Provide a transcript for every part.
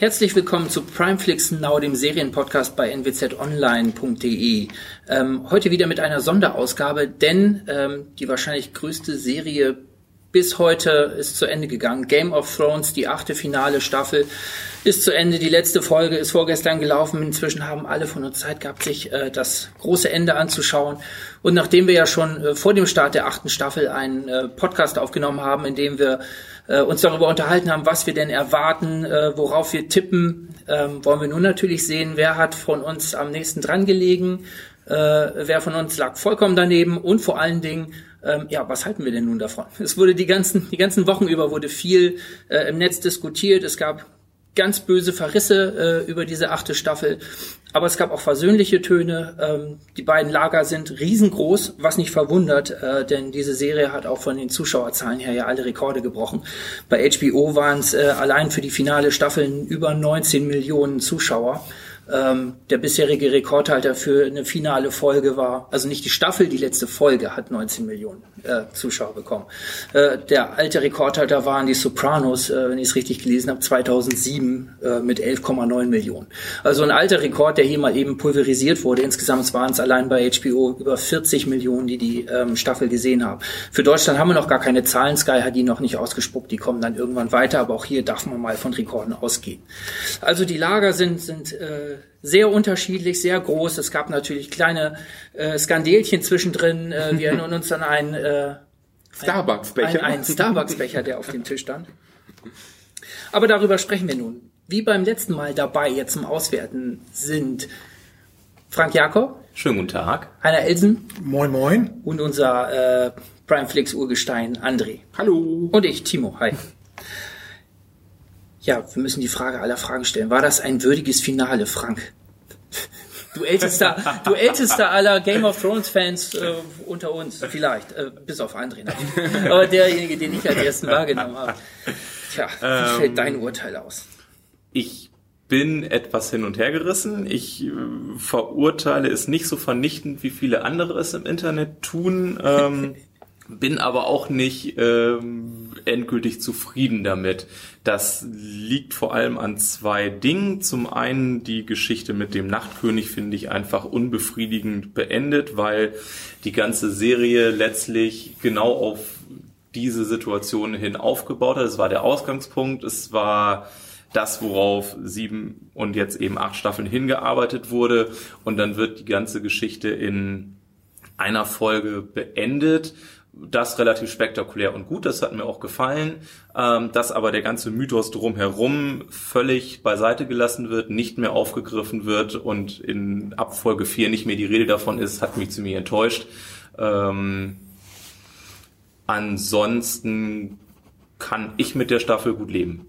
Herzlich willkommen zu Primeflix Now, dem Serienpodcast bei nwzonline.de. Ähm, heute wieder mit einer Sonderausgabe, denn ähm, die wahrscheinlich größte Serie bis heute ist zu Ende gegangen. Game of Thrones, die achte finale Staffel, ist zu Ende. Die letzte Folge ist vorgestern gelaufen. Inzwischen haben alle von uns Zeit gehabt, sich äh, das große Ende anzuschauen. Und nachdem wir ja schon äh, vor dem Start der achten Staffel einen äh, Podcast aufgenommen haben, in dem wir äh, uns darüber unterhalten haben, was wir denn erwarten, äh, worauf wir tippen, ähm, wollen wir nun natürlich sehen, wer hat von uns am nächsten dran gelegen, äh, wer von uns lag vollkommen daneben und vor allen Dingen, ähm, ja, was halten wir denn nun davon? Es wurde die ganzen, die ganzen Wochen über wurde viel äh, im Netz diskutiert. Es gab ganz böse Verrisse äh, über diese achte Staffel. Aber es gab auch versöhnliche Töne. Ähm, die beiden Lager sind riesengroß, was nicht verwundert, äh, denn diese Serie hat auch von den Zuschauerzahlen her ja alle Rekorde gebrochen. Bei HBO waren es äh, allein für die finale Staffel über 19 Millionen Zuschauer. Ähm, der bisherige Rekordhalter für eine finale Folge war, also nicht die Staffel, die letzte Folge hat 19 Millionen äh, Zuschauer bekommen. Äh, der alte Rekordhalter waren die Sopranos, äh, wenn ich es richtig gelesen habe, 2007 äh, mit 11,9 Millionen. Also ein alter Rekord, der hier mal eben pulverisiert wurde. Insgesamt waren es allein bei HBO über 40 Millionen, die die ähm, Staffel gesehen haben. Für Deutschland haben wir noch gar keine Zahlen. Sky hat die noch nicht ausgespuckt. Die kommen dann irgendwann weiter, aber auch hier darf man mal von Rekorden ausgehen. Also die Lager sind, sind äh, sehr unterschiedlich, sehr groß. Es gab natürlich kleine äh, Skandelchen zwischendrin. Äh, wir erinnern uns an einen äh, Starbucks-Becher. Ein, ein Starbucks-Becher, der auf dem Tisch stand. Aber darüber sprechen wir nun. Wie beim letzten Mal dabei jetzt zum Auswerten sind Frank Jakob. Schönen guten Tag. Heiner Elsen. Moin, moin. Und unser äh, Primeflix-Urgestein André. Hallo. Und ich, Timo. Hi. Ja, wir müssen die Frage aller Fragen stellen. War das ein würdiges Finale, Frank? Du ältester, du ältester aller Game of Thrones Fans äh, unter uns, vielleicht, äh, bis auf André natürlich. Aber derjenige, den ich als ersten wahrgenommen habe. Tja, wie Ähm, fällt dein Urteil aus? Ich bin etwas hin und her gerissen. Ich äh, verurteile es nicht so vernichtend, wie viele andere es im Internet tun. Ähm, bin aber auch nicht ähm, endgültig zufrieden damit. Das liegt vor allem an zwei Dingen. Zum einen die Geschichte mit dem Nachtkönig finde ich einfach unbefriedigend beendet, weil die ganze Serie letztlich genau auf diese Situation hin aufgebaut hat. Es war der Ausgangspunkt, es war das, worauf sieben und jetzt eben acht Staffeln hingearbeitet wurde. Und dann wird die ganze Geschichte in einer Folge beendet. Das relativ spektakulär und gut, das hat mir auch gefallen. Ähm, dass aber der ganze Mythos drumherum völlig beiseite gelassen wird, nicht mehr aufgegriffen wird und in Abfolge 4 nicht mehr die Rede davon ist, hat mich ziemlich enttäuscht. Ähm, ansonsten kann ich mit der Staffel gut leben.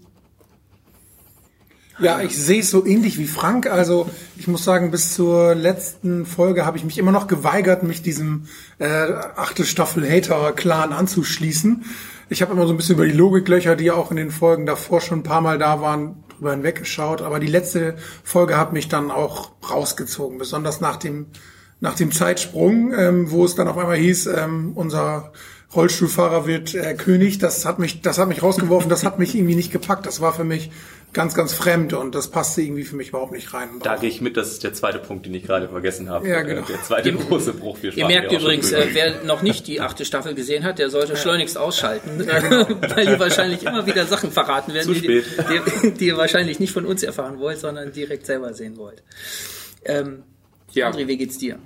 Ja, ich sehe es so ähnlich wie Frank. Also ich muss sagen, bis zur letzten Folge habe ich mich immer noch geweigert, mich diesem äh, achte Staffel Hater-Clan anzuschließen. Ich habe immer so ein bisschen über die Logiklöcher, die auch in den Folgen davor schon ein paar Mal da waren, drüber hinweggeschaut. Aber die letzte Folge hat mich dann auch rausgezogen, besonders nach dem nach dem Zeitsprung, ähm, wo es dann auf einmal hieß, ähm, unser Rollstuhlfahrer wird äh, König. Das hat mich, das hat mich rausgeworfen. Das hat mich irgendwie nicht gepackt. Das war für mich ganz, ganz fremd und das passte irgendwie für mich überhaupt nicht rein. Da gehe ich mit, das ist der zweite Punkt, den ich gerade vergessen habe. Ja, genau. Der zweite große Bruch. Wir Ihr merkt ja übrigens, äh, wer noch nicht die achte Staffel gesehen hat, der sollte schleunigst ausschalten, weil hier wahrscheinlich immer wieder Sachen verraten werden, die, die, die ihr wahrscheinlich nicht von uns erfahren wollt, sondern direkt selber sehen wollt. Ähm, Ja. André, wie geht's dir?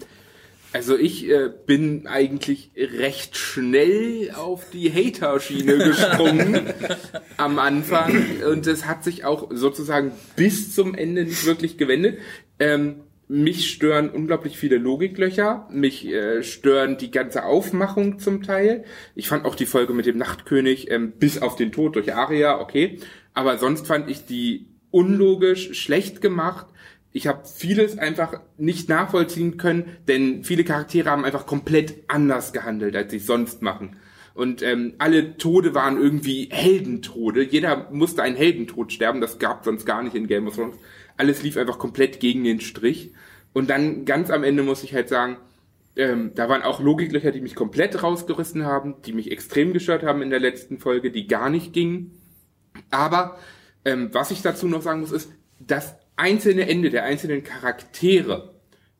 Also ich äh, bin eigentlich recht schnell auf die Hater-Schiene gesprungen am Anfang und es hat sich auch sozusagen bis zum Ende nicht wirklich gewendet. Ähm, mich stören unglaublich viele Logiklöcher, mich äh, stören die ganze Aufmachung zum Teil. Ich fand auch die Folge mit dem Nachtkönig ähm, bis auf den Tod durch Aria, okay. Aber sonst fand ich die unlogisch, schlecht gemacht. Ich habe vieles einfach nicht nachvollziehen können, denn viele Charaktere haben einfach komplett anders gehandelt, als sie sonst machen. Und ähm, alle Tode waren irgendwie Heldentode. Jeder musste einen Heldentod sterben. Das gab sonst gar nicht in Game of Thrones. Alles lief einfach komplett gegen den Strich. Und dann ganz am Ende muss ich halt sagen, ähm, da waren auch Logiklöcher, die mich komplett rausgerissen haben, die mich extrem gestört haben in der letzten Folge, die gar nicht gingen. Aber Ähm, was ich dazu noch sagen muss, ist, das einzelne Ende der einzelnen Charaktere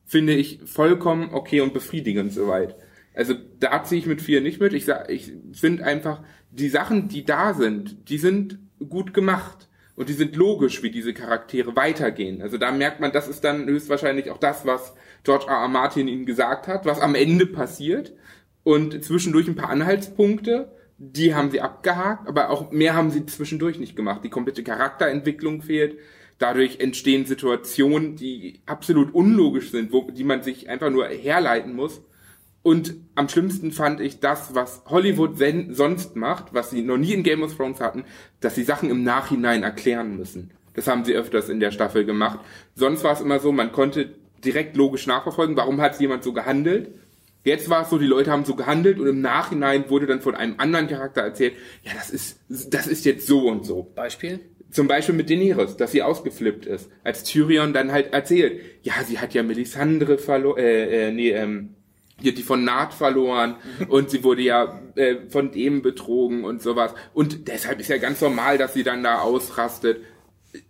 finde ich vollkommen okay und befriedigend soweit. Also da ziehe ich mit vier nicht mit. Ich, ich finde einfach, die Sachen, die da sind, die sind gut gemacht. Und die sind logisch, wie diese Charaktere weitergehen. Also da merkt man, das ist dann höchstwahrscheinlich auch das, was George R. R. Martin ihnen gesagt hat, was am Ende passiert. Und zwischendurch ein paar Anhaltspunkte, die haben sie abgehakt, aber auch mehr haben sie zwischendurch nicht gemacht. Die komplette Charakterentwicklung fehlt. Dadurch entstehen Situationen, die absolut unlogisch sind, wo, die man sich einfach nur herleiten muss. Und am schlimmsten fand ich das, was Hollywood sonst macht, was sie noch nie in Game of Thrones hatten, dass sie Sachen im Nachhinein erklären müssen. Das haben sie öfters in der Staffel gemacht. Sonst war es immer so, man konnte direkt logisch nachverfolgen, warum hat jemand so gehandelt. Jetzt war es so, die Leute haben so gehandelt und im Nachhinein wurde dann von einem anderen Charakter erzählt, ja, das ist, das ist jetzt so und so. Beispiel? Zum Beispiel mit Daenerys, dass sie ausgeflippt ist. Als Tyrion dann halt erzählt, ja, sie hat ja Melisandre verloren, äh, äh, nee, ähm, die hat die von Naht verloren und sie wurde ja äh, von dem betrogen und sowas. Und deshalb ist ja ganz normal, dass sie dann da ausrastet.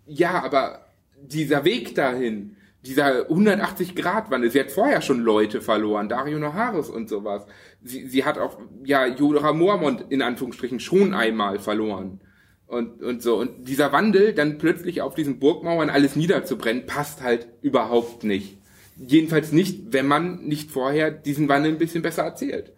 Ja, aber dieser Weg dahin, dieser 180-Grad-Wandel, sie hat vorher schon Leute verloren, Dario Noharis und sowas. Sie, sie hat auch, ja, Jodora Mormont in Anführungsstrichen schon einmal verloren. Und, und so. Und dieser Wandel, dann plötzlich auf diesen Burgmauern alles niederzubrennen, passt halt überhaupt nicht. Jedenfalls nicht, wenn man nicht vorher diesen Wandel ein bisschen besser erzählt.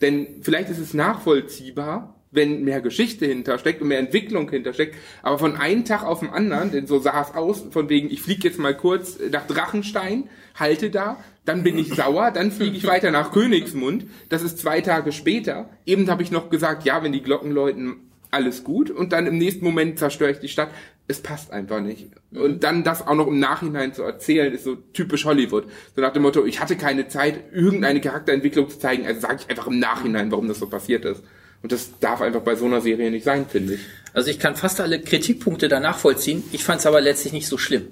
Denn vielleicht ist es nachvollziehbar, wenn mehr Geschichte hintersteckt und mehr Entwicklung hintersteckt, aber von einem Tag auf den anderen, denn so sah es aus, von wegen, ich fliege jetzt mal kurz nach Drachenstein, halte da, dann bin ich sauer, dann fliege ich weiter nach Königsmund, das ist zwei Tage später. Eben habe ich noch gesagt, ja, wenn die Glocken läuten, alles gut und dann im nächsten Moment zerstöre ich die Stadt es passt einfach nicht. Und dann das auch noch im Nachhinein zu erzählen, ist so typisch Hollywood. So nach dem Motto, ich hatte keine Zeit, irgendeine Charakterentwicklung zu zeigen, also sage ich einfach im Nachhinein, warum das so passiert ist. Und das darf einfach bei so einer Serie nicht sein, finde ich. Also ich kann fast alle Kritikpunkte da nachvollziehen. Ich fand es aber letztlich nicht so schlimm.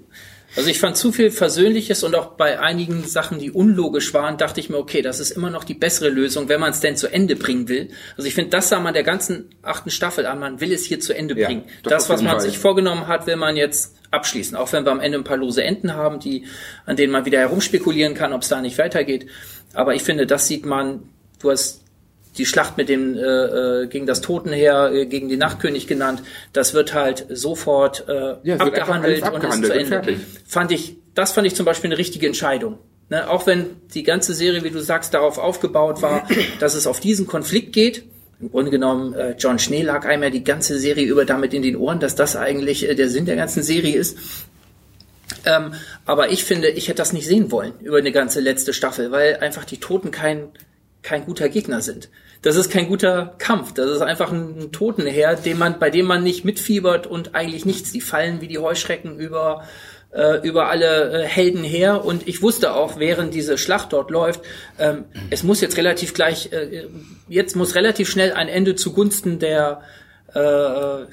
Also ich fand zu viel Versöhnliches und auch bei einigen Sachen, die unlogisch waren, dachte ich mir, okay, das ist immer noch die bessere Lösung, wenn man es denn zu Ende bringen will. Also ich finde, das sah man der ganzen achten Staffel an, man will es hier zu Ende bringen. Ja, das, das was man sich vorgenommen hat, will man jetzt abschließen. Auch wenn wir am Ende ein paar lose Enden haben, die, an denen man wieder herumspekulieren kann, ob es da nicht weitergeht. Aber ich finde, das sieht man, du hast die Schlacht mit dem äh, äh, gegen das Totenheer, äh, gegen den Nachtkönig genannt, das wird halt sofort äh, ja, abgehandelt, abgehandelt, und ist zu Ende. Fand ich, das fand ich zum Beispiel eine richtige Entscheidung. Ne, auch wenn die ganze Serie, wie du sagst, darauf aufgebaut war, dass es auf diesen Konflikt geht. Im Grunde genommen, äh, John Schnee lag einmal die ganze Serie über damit in den Ohren, dass das eigentlich äh, der Sinn der ganzen Serie ist. Ähm, aber ich finde, ich hätte das nicht sehen wollen über eine ganze letzte Staffel, weil einfach die Toten kein, kein guter Gegner sind das ist kein guter Kampf. Das ist einfach ein Totenheer, dem man, bei dem man nicht mitfiebert und eigentlich nichts. Die fallen wie die Heuschrecken über äh, über alle äh, Helden her und ich wusste auch, während diese Schlacht dort läuft, ähm, es muss jetzt relativ gleich, äh, jetzt muss relativ schnell ein Ende zugunsten der äh,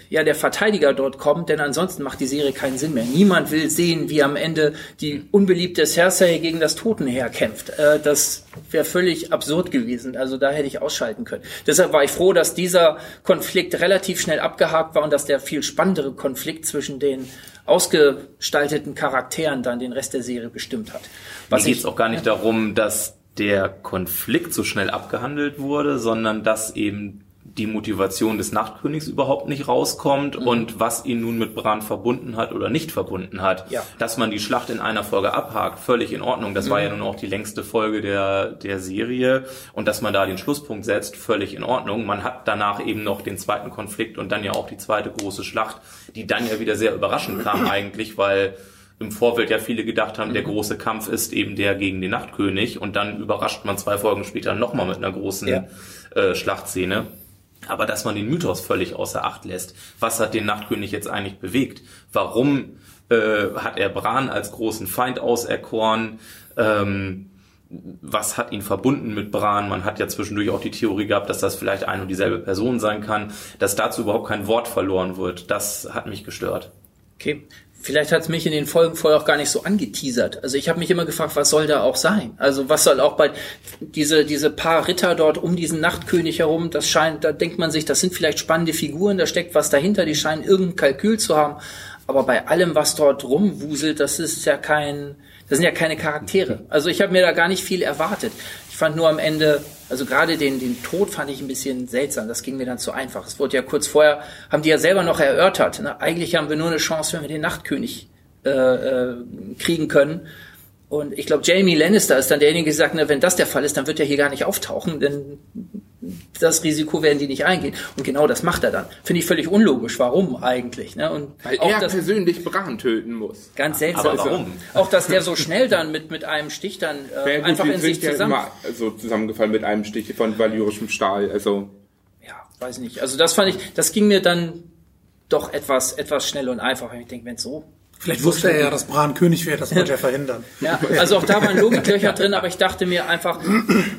ja der Verteidiger dort kommt, denn ansonsten macht die Serie keinen Sinn mehr. Niemand will sehen, wie am Ende die unbeliebte Cersei gegen das Totenheer kämpft. Äh, das wäre völlig absurd gewesen. Also da hätte ich ausschalten können. Deshalb war ich froh, dass dieser Konflikt relativ schnell abgehakt war und dass der viel spannendere Konflikt zwischen den ausgestalteten Charakteren dann den Rest der Serie bestimmt hat. Was Mir geht es auch gar nicht darum, dass der Konflikt so schnell abgehandelt wurde, sondern dass eben die Motivation des Nachtkönigs überhaupt nicht rauskommt mhm. und was ihn nun mit Bran verbunden hat oder nicht verbunden hat. Ja. Dass man die Schlacht in einer Folge abhakt, völlig in Ordnung. Das mhm. war ja nun auch die längste Folge der, der Serie und dass man da den Schlusspunkt setzt, völlig in Ordnung. Man hat danach eben noch den zweiten Konflikt und dann ja auch die zweite große Schlacht, die dann ja wieder sehr überraschend kam eigentlich, weil im Vorfeld ja viele gedacht haben, der mhm. große Kampf ist eben der gegen den Nachtkönig und dann überrascht man zwei Folgen später nochmal mit einer großen ja. äh, Schlachtszene aber dass man den Mythos völlig außer Acht lässt. Was hat den Nachtkönig jetzt eigentlich bewegt? Warum äh, hat er Bran als großen Feind auserkoren? Ähm, was hat ihn verbunden mit Bran? Man hat ja zwischendurch auch die Theorie gehabt, dass das vielleicht ein und dieselbe Person sein kann. Dass dazu überhaupt kein Wort verloren wird, das hat mich gestört. Okay. Vielleicht hat es mich in den Folgen vorher auch gar nicht so angeteasert. Also ich habe mich immer gefragt, was soll da auch sein? Also was soll auch bei diese diese paar Ritter dort um diesen Nachtkönig herum, das scheint, da denkt man sich, das sind vielleicht spannende Figuren, da steckt was dahinter, die scheinen irgendein Kalkül zu haben. Aber bei allem, was dort rumwuselt, das ist ja kein, das sind ja keine Charaktere. Also ich habe mir da gar nicht viel erwartet. Ich fand nur am Ende, also gerade den, den Tod fand ich ein bisschen seltsam. Das ging mir dann zu einfach. Es wurde ja kurz vorher, haben die ja selber noch erörtert. Ne? Eigentlich haben wir nur eine Chance, wenn wir den Nachtkönig äh, äh, kriegen können. Und ich glaube, Jamie Lannister ist dann derjenige, der sagt, ne, wenn das der Fall ist, dann wird er hier gar nicht auftauchen, denn das Risiko werden die nicht eingehen. Und genau das macht er dann. Finde ich völlig unlogisch. Warum eigentlich? Ne? Und Weil auch er das, persönlich Bran töten muss. ganz seltsam. Aber warum? Auch, dass der so schnell dann mit, mit einem Stich dann äh, gut, einfach in sich ja zusammen... so zusammengefallen mit einem Stich von valyrischem Stahl. Also ja, weiß nicht. Also das fand ich, das ging mir dann doch etwas, etwas schnell und einfach. Ich denke, wenn so. Vielleicht wusste er ja, dass Bran König wird, das wollte er verhindern. Ja, also auch da waren Logiklöcher drin, aber ich dachte mir einfach,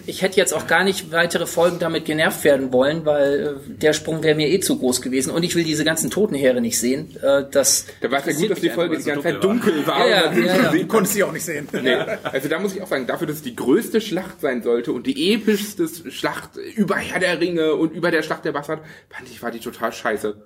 ich hätte jetzt auch gar nicht weitere Folgen damit genervt werden wollen, weil äh, der Sprung wäre mir eh zu groß gewesen und ich will diese ganzen Totenheere nicht sehen. Äh, das da war es ja gut, dass die Folge die ganze Zeit dunkel dunkel war. Ja, ja, ja, ja. sehen Konnte sie auch nicht sehen. Nee, also da muss ich auch sagen, dafür, dass es die größte Schlacht sein sollte und die epischste Schlacht über Herr der Ringe und über der Schlacht der Bastard, fand ich, war die total scheiße.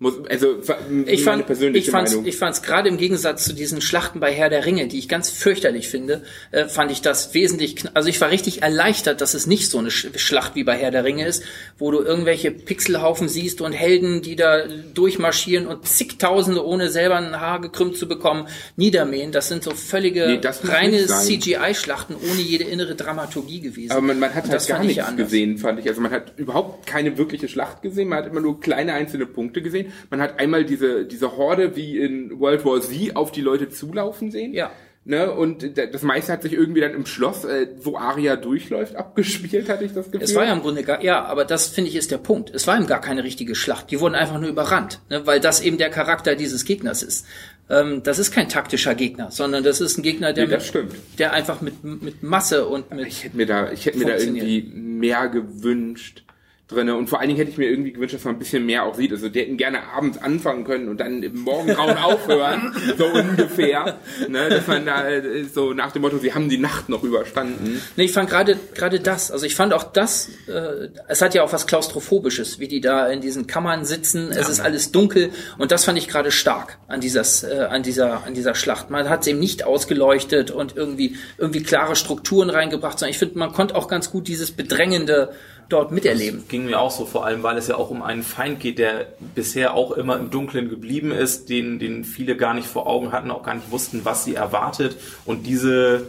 Muss, also Ich fand, ich fand's, Meinung. ich fand's gerade im Gegensatz zu diesen Schlachten bei Herr der Ringe, die ich ganz fürchterlich finde, äh, fand ich das wesentlich, also ich war richtig erleichtert, dass es nicht so eine Sch Schlacht wie bei Herr der Ringe ist, wo du irgendwelche Pixelhaufen siehst und Helden, die da durchmarschieren und zigtausende, ohne selber ein Haar gekrümmt zu bekommen, niedermähen. Das sind so völlige Nee, reine. CGI-Schlachten ohne jede innere Dramaturgie gewesen. aber man, man hat Und halt das gar nichts anders. gesehen, fand ich. Also man hat überhaupt keine wirkliche Schlacht gesehen, man hat immer nur kleine einzelne Punkte gesehen. Man hat einmal diese, diese Horde wie in World War Z auf die Leute zulaufen sehen. Ja. Ne, und da- das meiste hat sich irgendwie dann im Schloss, äh, wo Arya durchläuft, abgespielt, hatte ich das Gefühl. Es war ja im Grunde gar, ja, aber das finde ich ist der Punkt. Es war eben gar keine richtige Schlacht. Die wurden einfach nur überrannt, ne, weil das eben der Charakter dieses Gegners ist. Ähm, das ist kein taktischer Gegner, sondern das ist ein Gegner, der, Nee, mit, der einfach mit, mit Masse und mit Ich hätte mir da, ich hätte mir da irgendwie mehr gewünscht drinne und vor allen Dingen hätte ich mir irgendwie gewünscht, dass man ein bisschen mehr auch sieht. Also die hätten gerne abends anfangen können und dann im Morgengrauen aufhören, so ungefähr. Ne, dass man da äh, so nach dem Motto, sie haben die Nacht noch überstanden. Nee, ich fand gerade gerade das, also ich fand auch das, äh, es hat ja auch was klaustrophobisches, wie die da in diesen Kammern sitzen, es ist alles dunkel und das fand ich gerade stark an dieses äh, an dieser an dieser Schlacht. Man hat es eben nicht ausgeleuchtet und irgendwie irgendwie klare Strukturen reingebracht, sondern ich finde, man konnte auch ganz gut dieses bedrängende dort miterleben. Ging mir auch so, vor allem, weil es ja auch um einen Feind geht, der bisher auch immer im Dunkeln geblieben ist, den, den viele gar nicht vor Augen hatten, auch gar nicht wussten, was sie erwartet. Und diese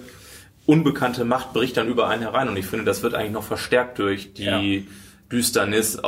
unbekannte Macht bricht dann über einen herein. Und ich finde, das wird eigentlich noch verstärkt durch die Düsternis.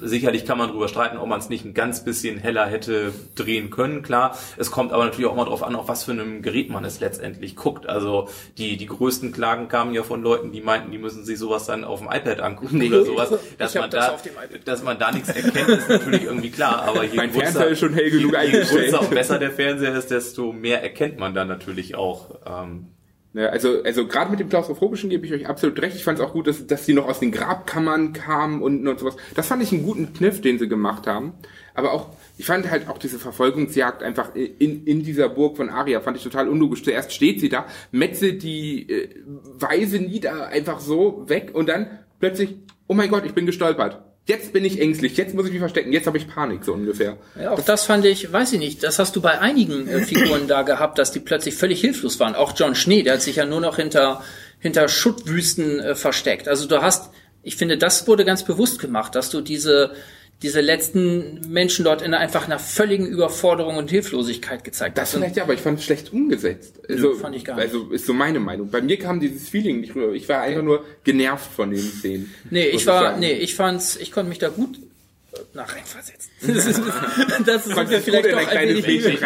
Sicherlich kann man darüber streiten, ob man es nicht ein ganz bisschen heller hätte drehen können, klar. Es kommt aber natürlich auch mal darauf an, auf was für einem Gerät man es letztendlich guckt. Also die, die größten Klagen kamen ja von Leuten, die meinten, die müssen sich sowas dann auf dem iPad angucken oder sowas. Dass man das da, auf dem iPad. dass man da nichts erkennt, ist natürlich irgendwie klar. Aber je Mein größer- Fernseher ist schon hell genug je eingestellt. größer und besser der Fernseher ist, desto mehr erkennt man dann natürlich auch. Ähm, Ne, also, also gerade mit dem Klaustrophobischen gebe ich euch absolut recht. Ich fand es auch gut, dass, dass die noch aus den Grabkammern kamen und, und sowas. Das fand ich einen guten Kniff, den sie gemacht haben. Aber auch, ich fand halt auch diese Verfolgungsjagd einfach in, in dieser Burg von Aria, fand ich total unlogisch. Zuerst steht sie da, metzelt die äh, Weise nieder, einfach so weg und dann plötzlich, oh mein Gott, ich bin gestolpert. Jetzt bin ich ängstlich, jetzt muss ich mich verstecken, jetzt habe ich Panik, so ungefähr. Ja, auch das fand ich, weiß ich nicht, das hast du bei einigen äh, Figuren da gehabt, dass die plötzlich völlig hilflos waren. Auch John Schnee, der hat sich ja nur noch hinter, hinter Schuttwüsten äh, versteckt. Also du hast, ich finde, das wurde ganz bewusst gemacht, dass du diese, diese letzten Menschen dort in einfach einer völligen Überforderung und Hilflosigkeit gezeigt Das vielleicht ja, aber ich fand es schlecht umgesetzt. Also, fand ich gar nicht. Also ist so meine Meinung. Bei mir kam dieses Feeling nicht rüber. Ich war einfach nur genervt von den Szenen. Nee, ich war, nee, ich fand's, ich konnte mich da gut äh, nach reinversetzen. Das ist, das du vielleicht doch ein wenig?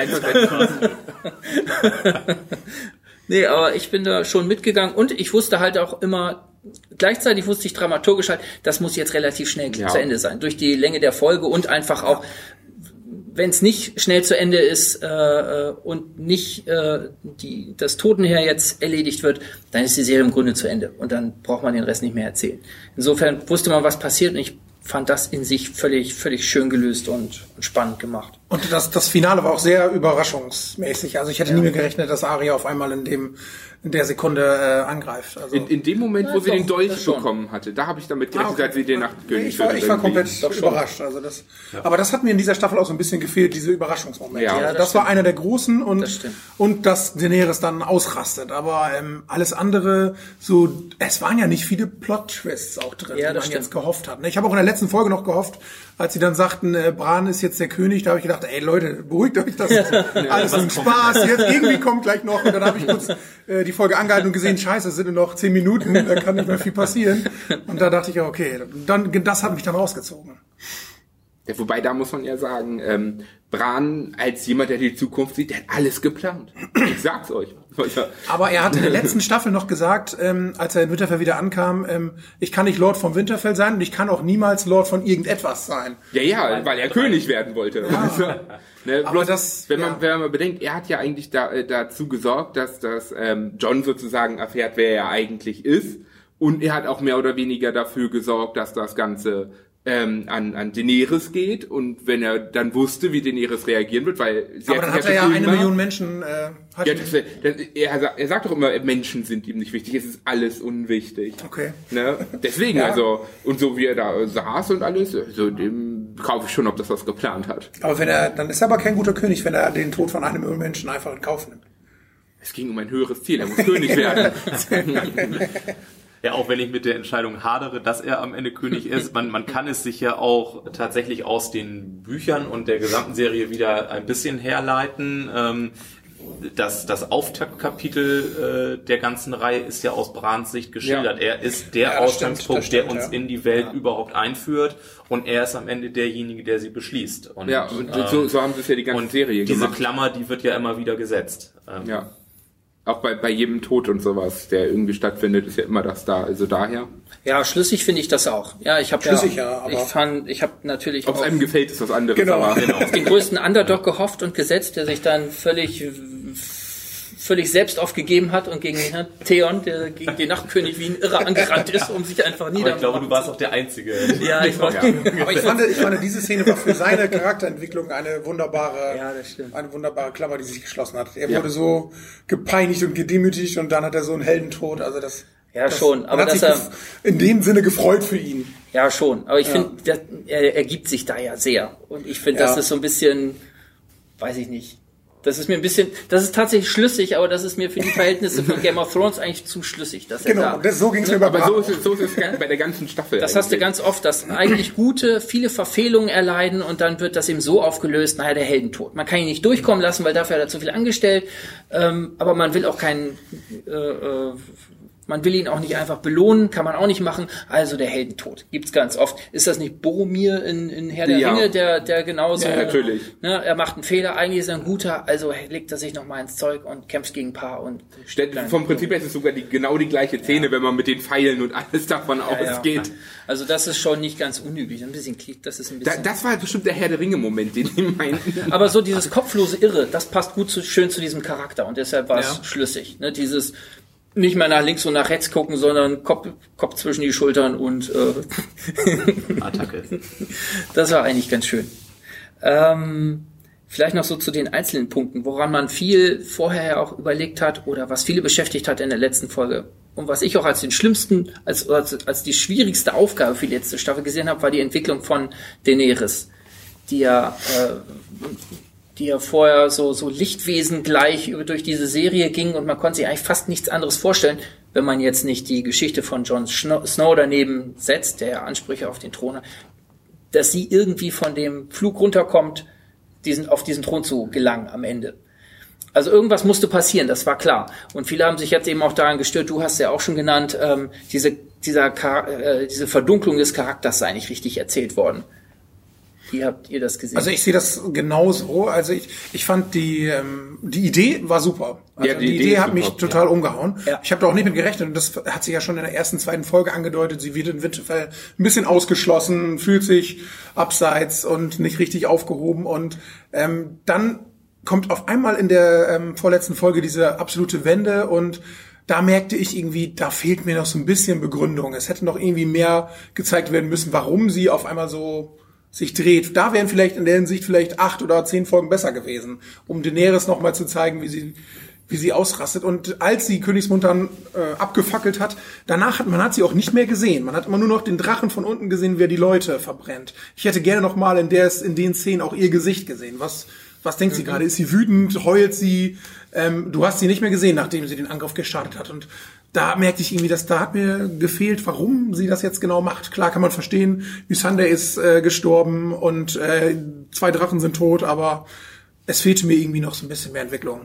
Nee, aber ich bin da schon mitgegangen und ich wusste halt auch immer, gleichzeitig wusste ich dramaturgisch halt, das muss jetzt relativ schnell Ja. zu Ende sein. Durch die Länge der Folge und einfach auch, wenn es nicht schnell zu Ende ist äh, äh, und nicht äh, die, das Totenheer jetzt erledigt wird, dann ist die Serie im Grunde zu Ende und dann braucht man den Rest nicht mehr erzählen. Insofern wusste man, was passiert und ich fand das in sich völlig, völlig schön gelöst und, und spannend gemacht. Und das, das Finale war auch sehr überraschungsmäßig. Also ich hätte nie mehr gerechnet, dass Arya auf einmal in dem in der Sekunde äh, angreift. Also In, in dem Moment, Ja, wo sie den Dolch bekommen hatte, da habe ich damit Ah, gerechnet, okay. als sie den Nachtkönig ich war, ich war komplett überrascht. Also das, aber das hat mir in dieser Staffel auch so ein bisschen gefehlt, diese Überraschungsmomente. Ja. Also Ja, das das, war einer der großen und Das und dass Daenerys dann ausrastet. Aber ähm, alles andere, so es waren ja nicht viele Plot-Twists auch drin, Ja, die man stimmt. jetzt gehofft hat. ne? Ich habe auch in der letzten Folge noch gehofft, als sie dann sagten, äh, Bran ist jetzt der König, da habe ich gedacht, ey Leute, beruhigt euch, das ist alles ein Spaß. Jetzt irgendwie kommt gleich noch und dann habe ich kurz äh, die Folge angehalten und gesehen, scheiße, es sind nur noch zehn Minuten, da kann nicht mehr viel passieren. Und da dachte ich, ja, okay, dann das hat mich dann rausgezogen. Ja, wobei, da muss man ja sagen, ähm, Bran als jemand, der die Zukunft sieht, der hat alles geplant. Ich sag's euch. Aber er hat in der letzten Staffel noch gesagt, ähm, als er in Winterfell wieder ankam, ähm, ich kann nicht Lord von Winterfell sein und ich kann auch niemals Lord von irgendetwas sein. Ja, ja, weil er König werden wollte. Also, ne, Aber bloß, das- wenn man, ja. wenn man mal bedenkt, er hat ja eigentlich da, äh, dazu gesorgt, dass, dass ähm, John sozusagen erfährt, wer er eigentlich ist. Und er hat auch mehr oder weniger dafür gesorgt, dass das Ganze ähm, an, an Daenerys geht. Und wenn er dann wusste, wie Daenerys reagieren wird, weil sie Aber dann hat er ja eine immer- Million Menschen. Äh, hat Ja, das, das, er, er sagt doch immer, Menschen sind ihm nicht wichtig, es ist alles unwichtig. Okay. Ne? Deswegen, Ja. also, und so wie er da saß und alles, so dem kaufe ich schon, ob das was geplant hat. aber wenn er, dann ist er aber kein guter König, wenn er den Tod von einer Million Menschen einfach in Kauf nimmt. Es ging um ein höheres Ziel, er muss König werden. Ja, auch wenn ich mit der Entscheidung hadere, dass er am Ende König ist, man, man kann es sich ja auch tatsächlich aus den Büchern und der gesamten Serie wieder ein bisschen herleiten. Ähm, das, das Auftaktkapitel äh, der ganzen Reihe ist ja aus Brans Sicht geschildert. Er ist der Ja, stimmt, Ausgangspunkt, stimmt, der uns ja. in die Welt überhaupt einführt und er ist am Ende derjenige, der sie beschließt. Und, ja, und ähm, so, so haben sie es ja die ganze Serie diese gemacht. Klammer, die wird ja immer wieder gesetzt. Ähm, Ja. Auch bei, bei jedem Tod und sowas, der irgendwie stattfindet, ist ja immer das da. Also daher, Ja, schlüssig finde ich das auch. Ja, ich habe Schlüssig, ja, ja, aber- ich fand, ich habe natürlich ob es auf, einem gefällt, ist was anderes. Genau. aber, auf den größten Underdog gehofft und gesetzt, der sich dann völlig völlig selbst aufgegeben hat und gegen Herrn Theon, der gegen den Nachtkönig wie ein Irrer angerannt ist, um sich einfach Aber ich glaube, du warst auch der Einzige. Ja, ich war, Aber ich fand, ich fand, diese Szene war für seine Charakterentwicklung eine wunderbare, Ja, eine wunderbare Klammer, die sich geschlossen hat. Er wurde so gepeinigt und gedemütigt und dann hat er so einen Heldentod. Also das, Ja, das, schon, aber hat sich dass er- gef- in dem Sinne gefreut für ihn. Ja, schon. Aber ich finde, er, er gibt sich da ja sehr. Und ich finde, das Ja. ist so ein bisschen, weiß ich nicht. Das ist mir ein bisschen, das ist tatsächlich schlüssig, aber das ist mir für die Verhältnisse von Game of Thrones eigentlich zu schlüssig. Dass er Genau, da, und das, so ging es mir bei aber so ist es, so ist es bei der ganzen Staffel. das hast du eigentlich. ganz oft, dass eigentlich gute, viele Verfehlungen erleiden und dann wird das eben so aufgelöst, naja, der Heldentod. Man kann ihn nicht durchkommen lassen, weil dafür hat er zu viel angestellt, ähm, aber man will auch keinen, äh, äh, man will ihn auch nicht einfach belohnen, kann man auch nicht machen. Also der Heldentod gibt's ganz oft. Ist das nicht Boromir in, in Herr der Ja. Ringe, der, der genauso, Ja, natürlich. Ne, er macht einen Fehler, eigentlich ist er ein guter, also legt er sich noch mal ins Zeug und kämpft gegen ein paar und Stell- Vom Prinzip her ist es sogar die, genau die gleiche Szene, wenn man mit den Pfeilen und alles davon Ja, ja. ausgeht. Also das ist schon nicht ganz unüblich. Ein bisschen, Klick- das ist ein Da, bisschen. das war bestimmt der Herr der Ringe-Moment, den die meinten. Aber so dieses kopflose Irre, das passt gut zu, schön zu diesem Charakter und deshalb war es Ja. schlüssig. Ne? Dieses nicht mehr nach links und nach rechts gucken, sondern Kopf, Kopf zwischen die Schultern und äh, Attacke. das war eigentlich ganz schön. Ähm, vielleicht noch so zu den einzelnen Punkten, woran man viel vorher auch überlegt hat oder was viele beschäftigt hat in der letzten Folge. Und was ich auch als den schlimmsten, als, als, als die schwierigste Aufgabe für die letzte Staffel gesehen habe, war die Entwicklung von Daenerys, die ja, äh, die ja vorher so, so Lichtwesen gleich über, durch diese Serie ging und man konnte sich eigentlich fast nichts anderes vorstellen, wenn man jetzt nicht die Geschichte von Jon Snow daneben setzt, der Ansprüche auf den Thron hat, dass sie irgendwie von dem Flug runterkommt, diesen, auf diesen Thron zu gelangen am Ende. Also irgendwas musste passieren, das war klar. Und viele haben sich jetzt eben auch daran gestört, du hast ja auch schon genannt, ähm, diese, dieser, äh, diese Verdunklung des Charakters sei nicht richtig erzählt worden. Wie habt ihr das gesehen? Also ich sehe das genauso. Also ich, ich fand die, ähm, die Idee war super. Also Ja, die die, Idee Idee, hat super, mich total umgehauen. Ja. Ich habe da auch nicht mit gerechnet und das hat sich ja schon in der ersten, zweiten Folge angedeutet. Sie wird in Winterfell ein bisschen ausgeschlossen, fühlt sich abseits und nicht richtig aufgehoben und ähm, dann kommt auf einmal in der ähm, vorletzten Folge diese absolute Wende und da merkte ich irgendwie, da fehlt mir noch so ein bisschen Begründung. Es hätte noch irgendwie mehr gezeigt werden müssen, warum sie auf einmal so sich dreht. Da wären vielleicht in der Hinsicht vielleicht acht oder zehn Folgen besser gewesen, um Daenerys nochmal zu zeigen, wie sie wie sie ausrastet. Und als sie Königsmund dann äh, abgefackelt hat, danach hat man hat sie auch nicht mehr gesehen. Man hat immer nur noch den Drachen von unten gesehen, wer die Leute verbrennt. Ich hätte gerne noch mal in der in den Szenen auch ihr Gesicht gesehen. Was was denkt sie gerade? Ist sie wütend? Heult sie? Ähm, du hast sie nicht mehr gesehen, nachdem sie den Angriff gestartet hat. Und da merkte ich irgendwie, dass da hat mir gefehlt, warum sie das jetzt genau macht. Klar kann man verstehen, Lysander ist äh, gestorben und äh, zwei Drachen sind tot, aber es fehlte mir irgendwie noch so ein bisschen mehr Entwicklung.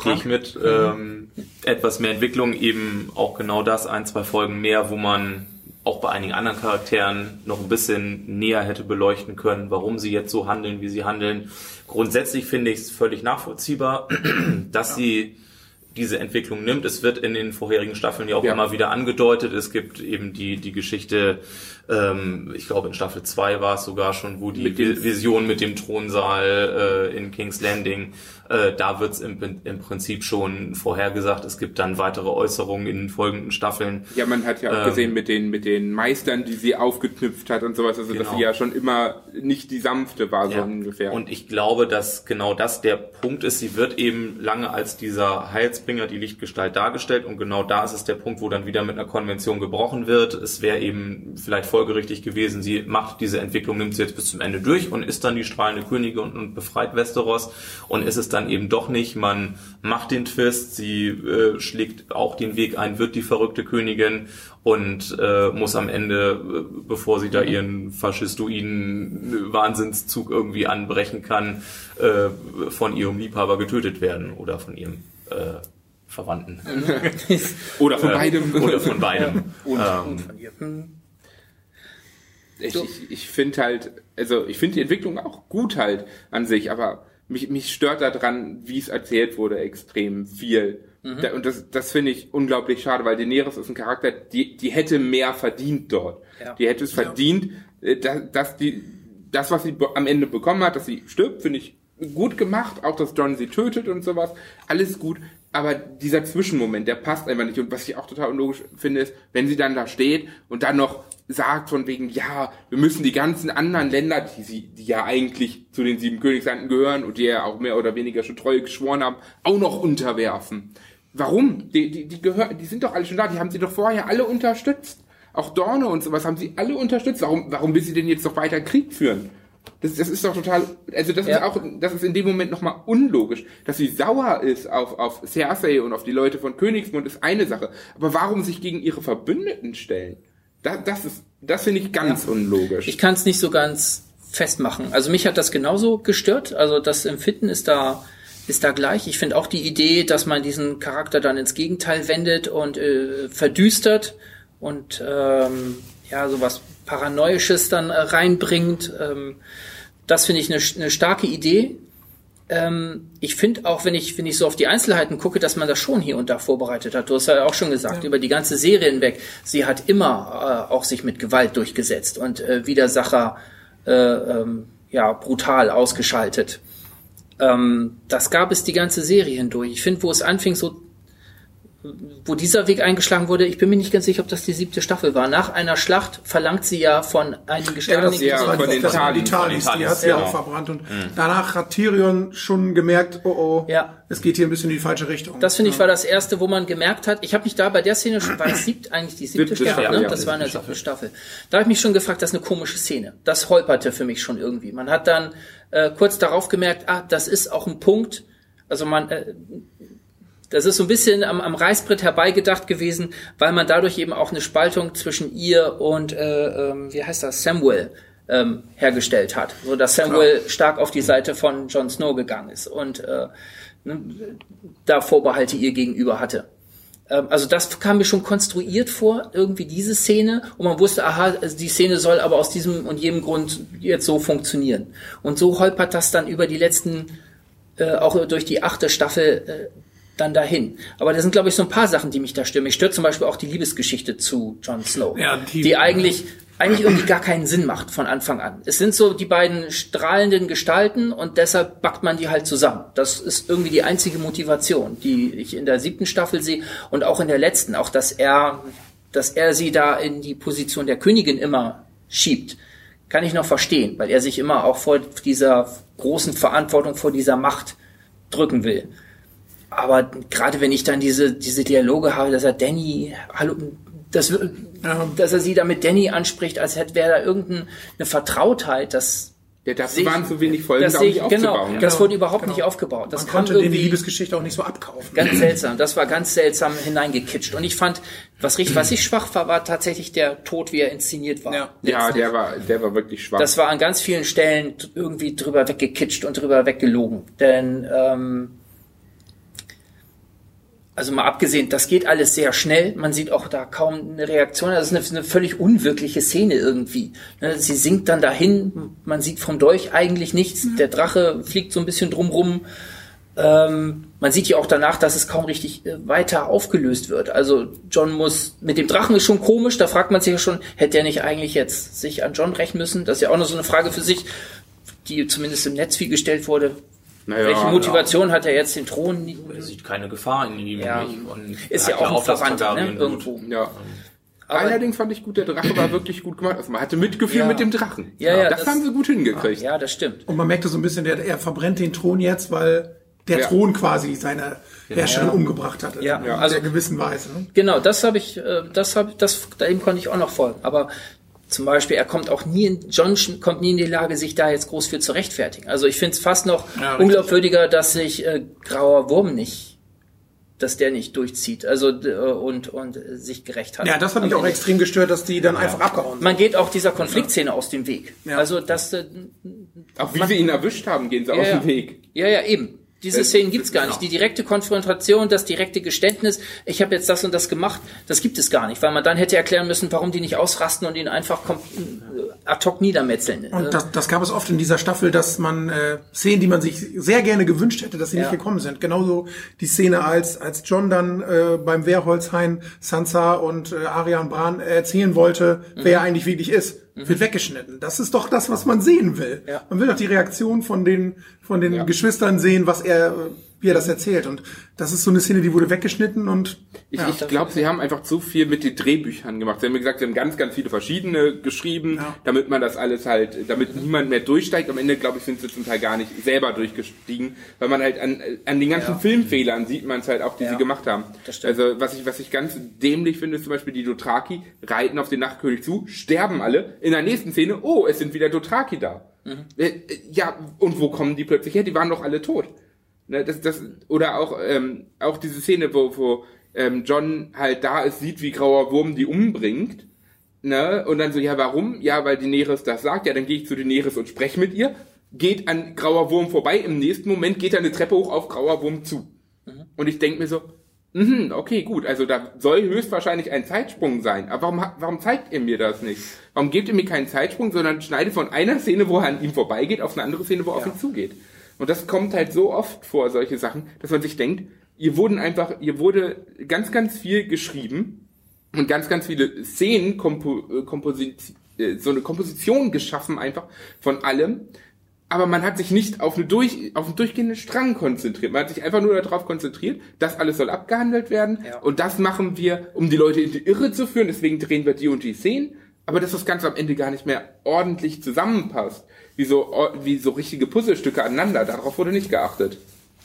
Gehe ich mit. Ähm, etwas mehr Entwicklung, eben auch genau das, ein, zwei Folgen mehr, wo man auch bei einigen anderen Charakteren noch ein bisschen näher hätte beleuchten können, warum sie jetzt so handeln, wie sie handeln. Grundsätzlich finde ich es völlig nachvollziehbar, dass ja. sie diese Entwicklung nimmt. Es wird in den vorherigen Staffeln ja auch ja. immer wieder angedeutet. Es gibt eben die, die Geschichte, ähm, ich glaube in Staffel 2 war es sogar schon, wo die mit Vision mit dem Thronsaal äh, in King's Landing äh, da wird es im, im Prinzip schon vorhergesagt. Es gibt dann weitere Äußerungen in den folgenden Staffeln. Ja, man hat ja auch ähm, gesehen mit den, mit den Meistern, die sie aufgeknüpft hat und sowas, also genau. dass sie ja schon immer nicht die sanfte war, ja. so ungefähr. Und ich glaube, dass genau das der Punkt ist. Sie wird eben lange als dieser Heilsbringer, die Lichtgestalt dargestellt und genau da ist es der Punkt, wo dann wieder mit einer Konvention gebrochen wird. Es wäre eben vielleicht folgerichtig gewesen, sie macht diese Entwicklung, nimmt sie jetzt bis zum Ende durch und ist dann die strahlende Königin und, und befreit Westeros und ist es dann eben doch nicht. Man macht den Twist, sie äh, schlägt auch den Weg ein, wird die verrückte Königin und äh, muss am Ende, äh, bevor sie da ihren faschistoiden Wahnsinnszug irgendwie anbrechen kann, äh, von ihrem Liebhaber getötet werden oder von ihrem äh, Verwandten. oder von beidem. Oder von beidem. Und, ähm, und von ihr. Ich, ich, ich finde halt, also ich finde die Entwicklung auch gut halt an sich, aber mich, mich stört daran, wie es erzählt wurde, extrem viel. Mhm. Da, und das, das finde ich unglaublich schade, weil Daenerys ist ein Charakter, die, die hätte mehr verdient dort. Ja. Die hätte es ja. verdient, äh, dass, dass die, das, was sie am Ende bekommen hat, dass sie stirbt, finde ich gut gemacht. Auch, dass John sie tötet und sowas. Alles gut. Aber dieser Zwischenmoment, der passt einfach nicht. Und was ich auch total unlogisch finde, ist, wenn sie dann da steht und dann noch sagt von wegen, ja, wir müssen die ganzen anderen Länder, die sie, die ja eigentlich zu den sieben Königslanden gehören und die ja auch mehr oder weniger schon treu geschworen haben, auch noch unterwerfen. Warum? Die, die, die gehören, die sind doch alle schon da, die haben sie doch vorher alle unterstützt. Auch Dorne und sowas haben sie alle unterstützt. Warum, warum will sie denn jetzt noch weiter Krieg führen? Das, das ist doch total, also das ja. ist auch, das ist in dem Moment nochmal unlogisch. Dass sie sauer ist auf, auf Cersei und auf die Leute von Königsmund ist eine Sache. Aber warum sich gegen ihre Verbündeten stellen? Das, das ist, das finde ich ganz ja. unlogisch. Ich kann es nicht so ganz festmachen. Also mich hat das genauso gestört. Also das Empfinden ist da ist da gleich. Ich finde auch die Idee, dass man diesen Charakter dann ins Gegenteil wendet und äh, verdüstert und ähm, ja sowas Paranoisches dann äh, reinbringt. Ähm, das finde ich eine, eine starke Idee. Ähm, ich finde auch, wenn ich, wenn ich so auf die Einzelheiten gucke, dass man das schon hier und da vorbereitet hat. Du hast ja auch schon gesagt, ja. über die ganze Serie hinweg. Sie hat immer äh, auch sich mit Gewalt durchgesetzt und äh, Widersacher äh, ähm, ja, brutal ausgeschaltet. Ähm, das gab es die ganze Serie hindurch. Ich finde, wo es anfing, so wo dieser Weg eingeschlagen wurde, ich bin mir nicht ganz sicher, ob das die siebte Staffel war. Nach einer Schlacht verlangt sie ja von einigen Gesternten. Ja, von den das Talis, die Talis, die hat sie ja auch verbrannt. Und mhm. danach hat Tyrion schon gemerkt, oh oh, ja. es geht hier ein bisschen in die falsche Richtung. Das finde ich war das erste, wo man gemerkt hat, ich habe mich da bei der Szene schon, war es siebt, eigentlich die siebte, Staffel, Staffel, ne? das war eine siebte Staffel. Da habe ich mich schon gefragt, das ist eine komische Szene. Das holperte für mich schon irgendwie. Man hat dann äh, kurz darauf gemerkt, ah, das ist auch ein Punkt, also man, äh, das ist so ein bisschen am, am Reißbrett herbeigedacht gewesen, weil man dadurch eben auch eine Spaltung zwischen ihr und, äh, ähm, wie heißt das, Samuel ähm, hergestellt hat. So dass Samuel Klar. stark auf die Seite von Jon Snow gegangen ist und äh, ne, da Vorbehalte ihr gegenüber hatte. Ähm, also das kam mir schon konstruiert vor, irgendwie diese Szene. Und man wusste, aha, also die Szene soll aber aus diesem und jedem Grund jetzt so funktionieren. Und so holpert das dann über die letzten, äh, auch durch die achte Staffel äh, dann dahin. Aber da sind, glaube ich, so ein paar Sachen, die mich da stören. Mich stört zum Beispiel auch die Liebesgeschichte zu Jon Snow, ja, die, die eigentlich eigentlich irgendwie gar keinen Sinn macht von Anfang an. Es sind so die beiden strahlenden Gestalten und deshalb backt man die halt zusammen. Das ist irgendwie die einzige Motivation, die ich in der siebten Staffel sehe und auch in der letzten, auch dass er, dass er sie da in die Position der Königin immer schiebt, kann ich noch verstehen, weil er sich immer auch vor dieser großen Verantwortung, vor dieser Macht drücken will. Aber gerade wenn ich dann diese, diese Dialoge habe, dass er Danny, hallo, das, dass er sie da mit Danny anspricht, als hätte wäre da irgendeine Vertrautheit, das Ja, ich- waren zu wenig Folgen, das da ich, genau, aufzubauen. ne? das wurde überhaupt Genau. nicht aufgebaut. Das Man konnte die Liebesgeschichte auch nicht so abkaufen. ganz seltsam. Das war ganz seltsam hineingekitscht. Und ich fand, was richtig, was ich schwach war, war tatsächlich der Tod, wie er inszeniert war. Ja. Ja, der war, der war wirklich schwach. Das war an ganz vielen Stellen irgendwie drüber weggekitscht und drüber weggelogen. Denn ähm, also mal abgesehen, das geht alles sehr schnell. Man sieht auch da kaum eine Reaktion. Das ist eine, eine völlig unwirkliche Szene irgendwie. Ne, Sie sinkt dann dahin. Man sieht vom Dolch eigentlich nichts. Der Drache fliegt so ein bisschen drumrum. Ähm, man sieht ja auch danach, dass es kaum richtig äh, weiter aufgelöst wird. Also John muss mit dem Drachen ist schon komisch. Da fragt man sich ja schon, hätte er nicht eigentlich jetzt sich an John rächen müssen? Das ist ja auch noch so eine Frage für sich, die zumindest im Netz viel gestellt wurde. Naja, Welche Motivation hat er jetzt den Thron? Er sieht keine Gefahr in ihm. Ja. Ist ja hat auch ein auch das Verwandter, ne? Irgendwo. Ja. Aber- Allerdings fand ich gut, der Drache war wirklich gut gemacht. Also man hatte Mitgefühl Ja. mit dem Drachen. Ja, ja, das, das- haben sie gut hingekriegt. Ja, das stimmt. Und man merkte so ein bisschen, der, er verbrennt den Thron jetzt, weil der Ja. Thron quasi seine Herrscherin umgebracht hatte. Ja. ja. Also- Also der gewissen Weise. Ne? Genau, das habe ich, äh, das habe das, dem konnte ich auch noch folgen. Aber zum Beispiel, er kommt auch nie in, John kommt nie in die Lage, sich da jetzt groß für zu rechtfertigen. Also ich finde es fast noch Ja, unglaubwürdiger, dass sich äh, Grauer Wurm nicht, dass der nicht durchzieht, also äh, und und sich gerecht hat. Ja, das hat mich auch extrem gestört, dass die dann einfach abgehauen sind. Man geht auch dieser Konfliktszene aus dem Weg. Ja. Also das, äh, Auch wie sie ihn erwischt haben, gehen sie Ja, aus ja. dem Weg. Ja, ja, eben. Diese Äh, Szenen gibt's gar nicht. Die direkte Konfrontation, das direkte Geständnis, ich habe jetzt das und das gemacht, das gibt es gar nicht, weil man dann hätte erklären müssen, warum die nicht ausrasten und ihn einfach äh, ad hoc niedermetzeln. Äh, Und das, das gab es oft in dieser Staffel, dass man äh, Szenen, die man sich sehr gerne gewünscht hätte, dass sie Ja. nicht gekommen sind. Genauso die Szene, als als John dann äh, beim Wehrholzhain Sansa und äh, Arian Bran erzählen wollte, Mhm. wer er eigentlich wirklich ist, wird weggeschnitten. Das ist doch das, was man sehen will. Ja. Man will doch die Reaktion von den von den Ja. Geschwistern sehen, was er wie er das erzählt. Und das ist so eine Szene, die wurde weggeschnitten und Ich, ja. ich glaube, sie haben einfach zu viel mit den Drehbüchern gemacht. Sie haben mir gesagt, sie haben ganz, ganz viele verschiedene geschrieben, Ja. damit man das alles halt, damit niemand mehr durchsteigt. Am Ende, glaube ich, sind sie zum Teil gar nicht selber durchgestiegen, weil man halt an, an den ganzen Ja. Filmfehlern sieht man es halt auch, die sie gemacht haben. Das. Also, was ich, was ich ganz dämlich finde, ist zum Beispiel die Dothraki reiten auf den Nachtkönig zu, sterben alle. In der nächsten Szene, oh, es sind wieder Dothraki da. Mhm. Äh, äh, ja, und wo kommen die plötzlich her? Die waren doch alle tot. Ne, das, das, oder auch, ähm, auch diese Szene, wo, wo ähm, John halt da ist, sieht, wie Grauer Wurm die umbringt. Ne? Und dann so, ja, warum? Ja, weil Daenerys das sagt. Ja, dann gehe ich zu Daenerys und spreche mit ihr. Geht an Grauer Wurm vorbei. Im nächsten Moment geht er eine Treppe hoch auf Grauer Wurm zu. Und ich denk mir so, mhm, okay, gut, also da soll höchstwahrscheinlich ein Zeitsprung sein. Aber warum, warum zeigt ihr mir das nicht? Warum gebt ihr mir keinen Zeitsprung, sondern schneidet von einer Szene, wo er an ihm vorbeigeht, auf eine andere Szene, wo er auf ihn zugeht? Und das kommt halt so oft vor, solche Sachen, dass man sich denkt, ihr wurden einfach, ihr wurde ganz, ganz viel geschrieben und ganz, ganz viele Szenen, Kompo, äh, Komposit, äh, so eine Komposition geschaffen einfach von allem. Aber man hat sich nicht auf, eine durch, auf einen durchgehenden Strang konzentriert. Man hat sich einfach nur darauf konzentriert, das alles soll abgehandelt werden. Ja. Und das machen wir, um die Leute in die Irre zu führen. Deswegen drehen wir die und die Szenen. Aber dass das Ganze am Ende gar nicht mehr ordentlich zusammenpasst. Wie so, wie so richtige Puzzlestücke aneinander. Darauf wurde nicht geachtet.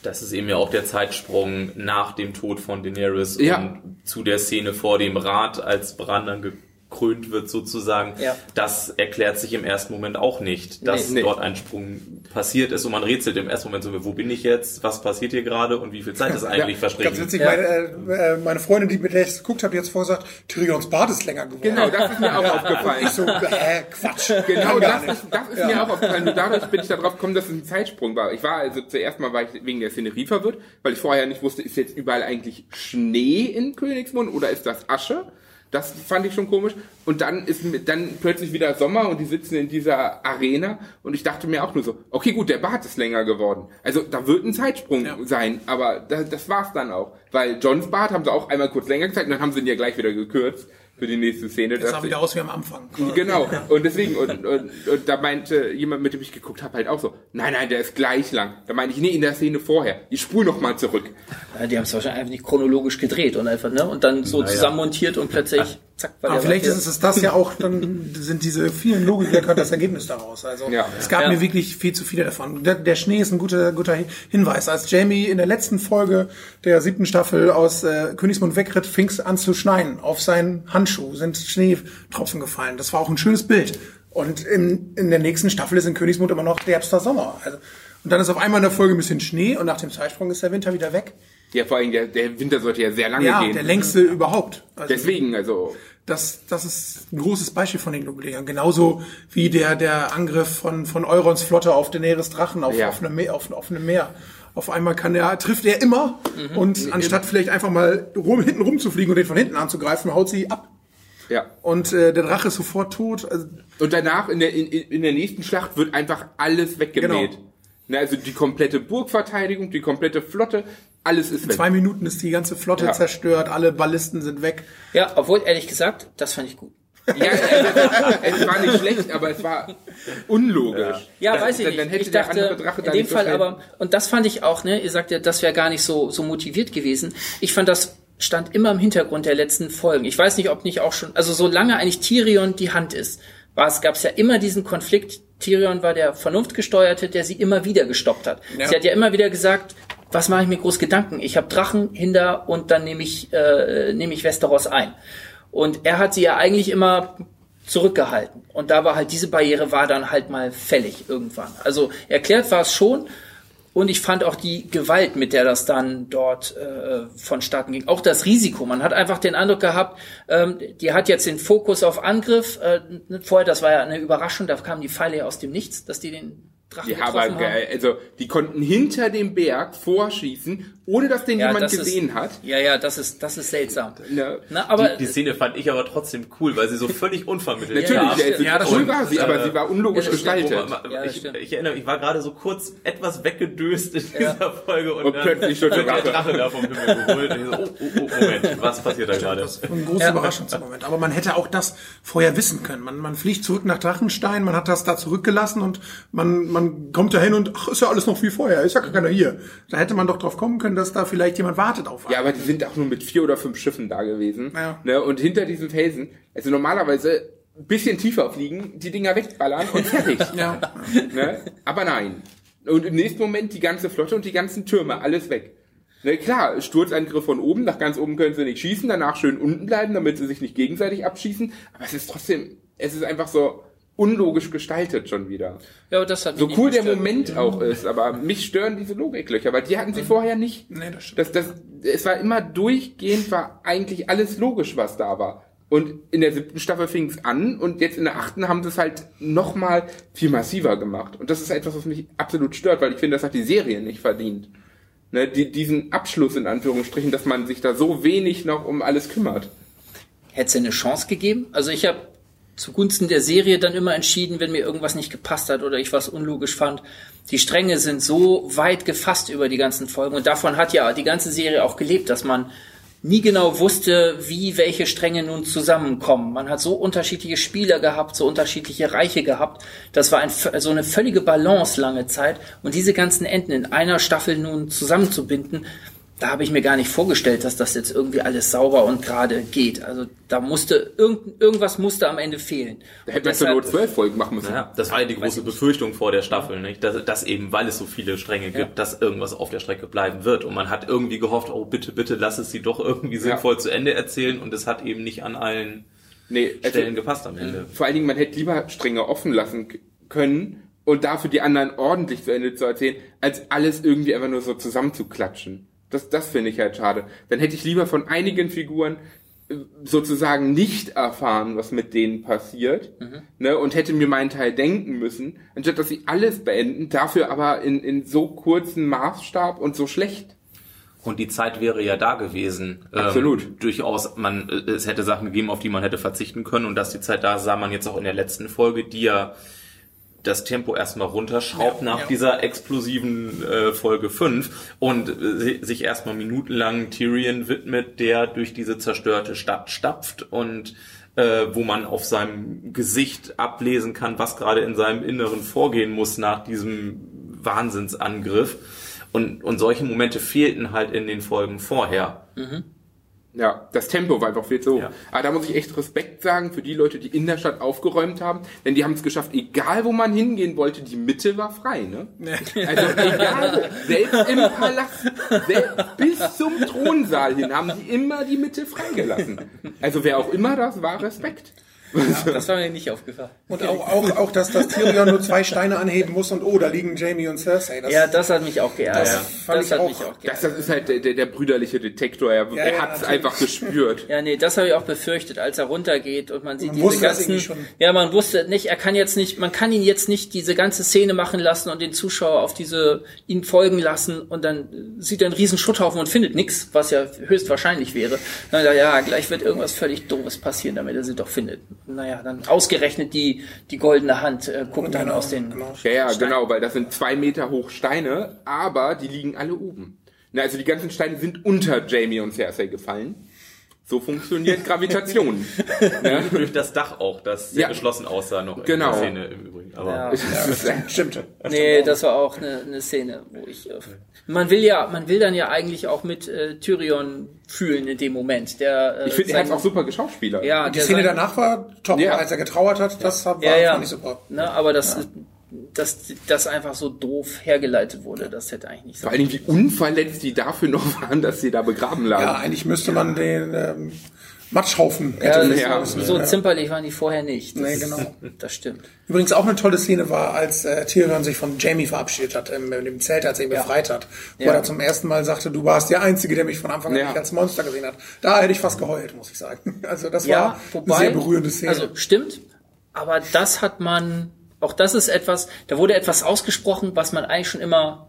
Das ist eben ja auch der Zeitsprung nach dem Tod von Daenerys Ja. und zu der Szene vor dem Rat, als Bran dann gekrönt wird sozusagen. Ja. Das erklärt sich im ersten Moment auch nicht, dass Nee, nee. dort ein Sprung passiert ist und man rätselt im ersten Moment so, wo bin ich jetzt, was passiert hier gerade und wie viel Zeit ist eigentlich Ganz verstrichen. witzig, Ja. meine, äh, äh, meine Freundin, die mit der ich geguckt habe, die hat vorgesagt, Tyrions Bart ist länger geworden. Genau, das ist mir auch aufgefallen. Ich so, äh, Quatsch. Genau, das ist, das ist mir auch aufgefallen. Und dadurch bin ich darauf gekommen, dass es ein Zeitsprung war. Ich war also zuerst mal war ich wegen der Szenerie verwirrt, weil ich vorher nicht wusste, ist jetzt überall eigentlich Schnee in Königsmund oder ist das Asche? Das fand ich schon komisch. Und dann ist dann plötzlich wieder Sommer und die sitzen in dieser Arena und ich dachte mir auch nur so, okay gut, der Bart ist länger geworden. Also da wird ein Zeitsprung Ja. sein, aber da, das war's dann auch. Weil Johns Bart haben sie auch einmal kurz länger gezeigt und dann haben sie ihn ja gleich wieder gekürzt. Für die nächste Szene. Das sah wieder aus wie am Anfang. Genau. Und deswegen, und, und, und da meinte jemand, mit dem ich geguckt habe, halt auch so, nein, nein, der ist gleich lang. Da meine ich, nee, in der Szene vorher. Ich spule noch mal zurück. Ja, die haben es wahrscheinlich einfach nicht chronologisch gedreht und einfach, ne? Und dann so Naja. zusammenmontiert und plötzlich, zack, war Aber vielleicht ist es das ja auch, dann sind diese vielen Logiklöcher das Ergebnis daraus. Also Ja. es gab Ja. mir wirklich viel zu viele davon. Der, der Schnee ist ein guter, guter Hinweis. Als Jamie in der letzten Folge der siebten Staffel aus äh, Königsmund wegritt, fing es an zu schneien. Auf seinen Handschuh sind Schneetropfen gefallen. Das war auch ein schönes Bild. Und in, in der nächsten Staffel ist in Königsmund immer noch derbster Sommer. Also, und dann ist auf einmal in der Folge ein bisschen Schnee und nach dem Zeitsprung ist der Winter wieder weg. Ja, vor allem, der, der Winter sollte ja sehr lange Ja, gehen. der längste überhaupt. Also, Deswegen, also, das, das ist ein großes Beispiel von den Logilegern. Genauso wie der, der Angriff von, von Eurons Flotte auf Daenerys Drachen auf, Ja. auf, einem Meer, auf, auf einem Meer. Auf einmal kann der, trifft er immer und anstatt vielleicht einfach mal rum, hinten rumzufliegen und den von hinten anzugreifen, haut sie ab. ja. Und äh, der Drache ist sofort tot. Also, Und danach, in der, in, in der nächsten Schlacht, wird einfach alles weggemäht. Genau. Ne, also die komplette Burgverteidigung, die komplette Flotte, alles ist in weg. zwei Minuten ist die ganze Flotte Ja. zerstört, alle Ballisten sind weg. Ja, obwohl, ehrlich gesagt, das fand ich gut. Ja, also, es war nicht schlecht, aber es war unlogisch. Ja, Dann- weiß ich dann, nicht. Dann hätte ich der dachte, andere Drache in dem so Fall aber, und das fand ich auch, ne, ihr sagt ja, das wäre gar nicht so, so motiviert gewesen. Ich fand, das stand immer im Hintergrund der letzten Folgen. Ich weiß nicht, ob nicht auch schon, also solange eigentlich Tyrion die Hand ist, war es, gab es ja immer diesen Konflikt. Tyrion war der Vernunftgesteuerte, der sie immer wieder gestoppt hat. Ja. Sie hat ja immer wieder gesagt, was mache ich mir groß Gedanken? Ich habe Drachen hinter und dann nehme ich, äh, nehme ich Westeros ein. Und er hat sie ja eigentlich immer zurückgehalten. Und da war halt diese Barriere war dann halt mal fällig irgendwann. Also erklärt war es schon. Und ich fand auch die Gewalt, mit der das dann dort äh, vonstatten ging, auch das Risiko. Man hat einfach den Eindruck gehabt, ähm, die hat jetzt den Fokus auf Angriff. Äh, vorher, das war ja eine Überraschung, da kamen die Pfeile ja aus dem Nichts, dass die den Drachen Ja, getroffen aber haben. geil. Also, die konnten hinter dem Berg vorschießen, ohne dass den Ja, jemand das gesehen ist, hat. Ja, ja, das ist, das ist seltsam. Ne? Na, aber die, die Szene fand ich aber trotzdem cool, weil sie so völlig unvermittelt Natürlich, war. also, Ja, das cool stimmt. war sie, aber Äh, sie war unlogisch ja, gestaltet. Ja, ich, ich erinnere mich, ich war gerade so kurz etwas weggedöst in dieser Folge und, Und dann plötzlich schon wird der Drache. Da vom Himmel geholt. Und ich so, oh, oh, oh, Moment, was passiert da gerade? Das war ein großer Überraschungsmoment. Aber man hätte auch das vorher wissen können. Man, man fliegt zurück nach Drachenstein, man hat das da zurückgelassen und man, man kommt da hin und ach, ist ja alles noch wie vorher, ist ja gar keiner hier. Da hätte man doch drauf kommen können, dass da vielleicht jemand wartet auf einen. Ja, aber die sind auch nur mit vier oder fünf Schiffen da gewesen. Ja. Ne? Und hinter diesen Felsen, also normalerweise ein bisschen tiefer fliegen, die Dinger wegballern und fertig. Ja. ne? Aber nein. Und im nächsten Moment die ganze Flotte und die ganzen Türme, alles weg. Ne, klar, Sturzangriff von oben, nach ganz oben können sie nicht schießen, danach schön unten bleiben, damit sie sich nicht gegenseitig abschießen. Aber es ist trotzdem, es ist einfach so unlogisch gestaltet schon wieder. ja, aber das hat mich So nicht cool der. Moment auch ist, aber mich stören diese Logiklöcher, weil die hatten sie vorher nicht. Nee, das stimmt. Das, das, es war immer durchgehend, war eigentlich alles logisch, was da war. Und in der siebten Staffel fing es an und jetzt in der achten haben sie es halt nochmal viel massiver gemacht. Und das ist etwas, was mich absolut stört, weil ich finde, das hat die Serie nicht verdient. Ne, die, diesen Abschluss in Anführungsstrichen, dass man sich da so wenig noch um alles kümmert. Hätte es eine Chance gegeben? Also ich habe zugunsten der Serie dann immer entschieden, wenn mir irgendwas nicht gepasst hat oder ich was unlogisch fand. Die Stränge sind so weit gefasst über die ganzen Folgen und davon hat ja die ganze Serie auch gelebt, dass man nie genau wusste, wie welche Stränge nun zusammenkommen. Man hat so unterschiedliche Spieler gehabt, so unterschiedliche Reiche gehabt. Das war ein, so eine völlige Balance lange Zeit. Und diese ganzen Enden in einer Staffel nun zusammenzubinden, da habe ich mir gar nicht vorgestellt, dass das jetzt irgendwie alles sauber und gerade geht. Also da musste irgend, irgendwas musste am Ende fehlen. Da hätte man Not zwölf Folgen machen müssen. Ja, das war ja die große Befürchtung vor der Staffel, nicht? Dass, dass eben, weil es so viele Stränge gibt, Ja. dass irgendwas auf der Strecke bleiben wird. Und man hat irgendwie gehofft, oh bitte, bitte, lass es sie doch irgendwie sinnvoll zu Ende erzählen. Und es hat eben nicht an allen Nee, also, Stellen gepasst am Ende. vor allen Dingen, man hätte lieber Stränge offen lassen können und dafür die anderen ordentlich zu Ende zu erzählen, als alles irgendwie einfach nur so zusammenzuklatschen. Das, das finde ich halt schade. Dann hätte ich lieber von einigen Figuren äh, sozusagen nicht erfahren, was mit denen passiert, ne, und hätte mir meinen Teil denken müssen, anstatt dass sie alles beenden, dafür aber in, in so kurzen Maßstab und so schlecht. Und die Zeit wäre ja da gewesen. Absolut. Ähm, durchaus, man, äh, es hätte Sachen gegeben, auf die man hätte verzichten können. Und dass die Zeit da sah man jetzt auch in der letzten Folge, die ja das Tempo erstmal runterschraubt Ja, nach ja. dieser explosiven äh, Folge 5 und äh, sich erstmal minutenlang Tyrion widmet, der durch diese zerstörte Stadt stapft und äh, wo man auf seinem Gesicht ablesen kann, was gerade in seinem Inneren vorgehen muss nach diesem Wahnsinnsangriff. Und, und solche Momente fehlten halt in den Folgen vorher. Ja, das Tempo war einfach viel zu hoch. Ja. Aber da muss ich echt Respekt sagen für die Leute, die in der Stadt aufgeräumt haben, denn die haben es geschafft, egal wo man hingehen wollte, die Mitte war frei, ne? Also egal wo, selbst im Palast, selbst bis zum Thronsaal hin haben die immer die Mitte freigelassen. Also wer auch immer das war, Respekt. Das war mir nicht aufgefallen. Und auch, auch, auch, dass das Tyrion nur zwei Steine anheben muss und oh, da liegen Jamie und Cersei. Das, Ja, das hat mich auch geärgert. Das Das, fand ich hat auch- mich auch Das, geärgert. das ist halt der, der, der brüderliche Detektor, er, Ja, er ja, hat es einfach gespürt. Ja, nee, das habe ich auch befürchtet, als er runtergeht und man sieht Man diese das ganzen. Ja, man wusste nicht, er kann jetzt nicht, man kann ihn jetzt nicht diese ganze Szene machen lassen und den Zuschauer auf diese ihn folgen lassen und dann sieht er einen riesen Schutthaufen und findet nichts, was ja höchstwahrscheinlich wäre. Dann ja, gleich wird irgendwas völlig doofes passieren, damit er sie doch findet. Naja, dann ausgerechnet die die goldene Hand äh, guckt dann Genau, aus den. genau. Ja, ja, genau, weil das sind zwei Meter hoch Steine, aber die liegen alle oben. Na, also die ganzen Steine sind unter Jamie und Cersei gefallen. So funktioniert Gravitation. ne? Durch das Dach auch, das sehr Ja. geschlossen aussah noch Genau. in der Szene im Übrigen. Aber Ja. Echt- Stimmt. Nee, das war auch eine, eine Szene, wo ich. Äh, man will ja, man will dann ja eigentlich auch mit äh, Tyrion fühlen in dem Moment. Der, äh, Ich finde, er hat sein- auch super geschauspielert. Ja, Die Szene sein- danach war top, Ja. als er getrauert hat, das war, ja, ja. fand ich super. Ne, aber das, dass das einfach so doof hergeleitet wurde, das hätte eigentlich nicht Vor sein. allen Dingen, wie unverletzt die dafür noch waren, dass sie da begraben lagen. Ja, eigentlich müsste man den ähm, Matschhaufen Ja, hätte das, Ja. so, so zimperlich waren die vorher nicht. Das, Nee, genau. Das stimmt. Übrigens auch eine tolle Szene war, als äh, Tyrion sich von Jamie verabschiedet hat, im, in dem Zelt, als er ihn befreit hat. Wo Ja. er zum ersten Mal sagte, du warst der Einzige, der mich von Anfang an Ja. nicht als Monster gesehen hat. Da hätte ich fast geheult, muss ich sagen. Also das Ja, war wobei, eine sehr berührende Szene. also stimmt, aber das hat man, auch das ist etwas, da wurde etwas ausgesprochen, was man eigentlich schon immer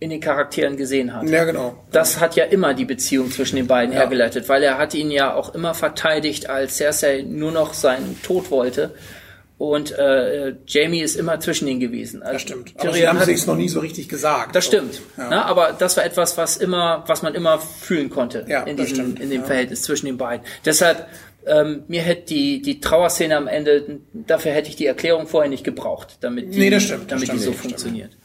in den Charakteren gesehen hat. ja, genau. Das hat ja immer die Beziehung zwischen den beiden hergeleitet, weil er hat ihn ja auch immer verteidigt, als Cersei nur noch seinen Tod wollte. Und äh, Jamie ist immer zwischen ihnen gewesen. Also Das stimmt. Aber sie Tyrion haben hat, sich noch nie so richtig gesagt. das stimmt. Ja. Na, aber das war etwas, was immer, was man immer fühlen konnte Ja, in diesem, in dem Ja. Verhältnis zwischen den beiden. Deshalb ähm, mir hätte die die Trauerszene am Ende, dafür hätte ich die Erklärung vorher nicht gebraucht, damit die, Nee, das stimmt, das damit stimmt, die so stimmt. funktioniert.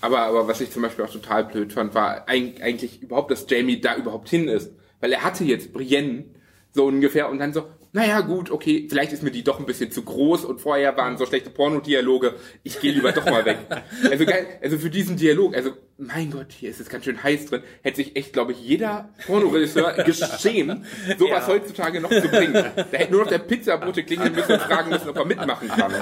Aber, aber was ich zum Beispiel auch total blöd fand, war eig- eigentlich überhaupt, dass Jamie da überhaupt hin ist. Weil er hatte jetzt Brienne so ungefähr und dann so, naja gut, okay, vielleicht ist mir die doch ein bisschen zu groß und vorher waren so schlechte Pornodialoge, ich gehe lieber doch mal weg. Also geil, also für diesen Dialog, also mein Gott, hier ist es ganz schön heiß drin, hätte sich echt, glaube ich, jeder Pornoregisseur geschämt, sowas Ja. heutzutage noch zu bringen. Da hätte nur noch der Pizzabote klingeln müssen und fragen müssen, ob er mitmachen kann.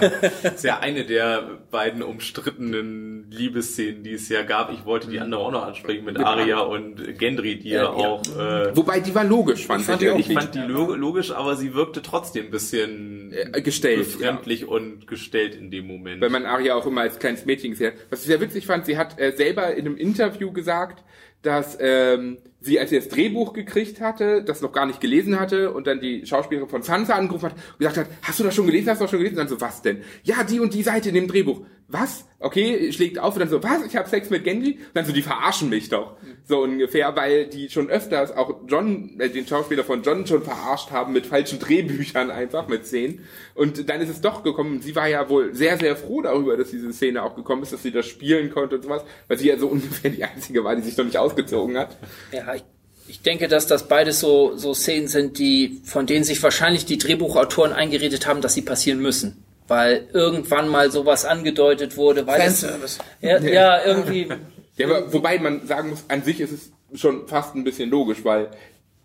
Das ist ja eine der beiden umstrittenen Liebesszenen, die es ja gab. Ich wollte die andere auch noch ansprechen mit Aria und Gendry, die ja, Ja, ja. auch. Äh, Wobei, die war logisch, fand ich. fand die auch ich fand die lo logisch, aber sie wirkte trotzdem ein bisschen Äh, gestellt, befremdlich und gestellt in dem Moment. weil man Aria auch immer als kleines Mädchen gesehen hat. Was ich sehr witzig fand, sie hat äh, selber in einem Interview gesagt, dass ähm, sie, als sie das Drehbuch gekriegt hatte, das noch gar nicht gelesen hatte und dann die Schauspielerin von Sansa angerufen hat und gesagt hat, hast du das schon gelesen, hast du das schon gelesen? Und dann so, was denn? Ja, die und die Seite in dem Drehbuch. Was? Okay, schlägt auf und dann so, was? Ich habe Sex mit Gendry? Und dann so, die verarschen mich doch. So ungefähr, weil die schon öfters auch John, äh, den Schauspieler von John schon verarscht haben mit falschen Drehbüchern einfach, mit Szenen. Und dann ist es doch gekommen. Sie war ja wohl sehr, sehr froh darüber, dass diese Szene auch gekommen ist, dass sie das spielen konnte und sowas, weil sie ja so ungefähr die einzige war, die sich noch nicht ausgezogen hat. Ja, ich, ich denke, dass das beides so, so Szenen sind, die, von denen sich wahrscheinlich die Drehbuchautoren eingeredet haben, dass sie passieren müssen. Weil irgendwann mal sowas angedeutet wurde, weil es, Fanservice. ja, ja, irgendwie, Ja, aber wobei man sagen muss, an sich ist es schon fast ein bisschen logisch, weil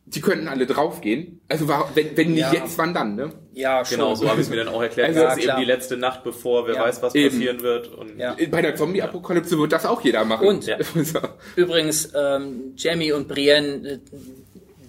die könnten alle draufgehen. Also war, wenn, wenn nicht Ja. jetzt, wann dann, ne? ja, schon. genau, so habe ich es mir dann auch erklärt. Also, das ist klar. eben die letzte Nacht, bevor wer Ja. weiß, was Eben. passieren wird. Und Ja. Bei der Zombie-Apokalypse wird das auch jeder machen. Und? Ja. So. Übrigens, ähm, Jamie und Brienne, äh,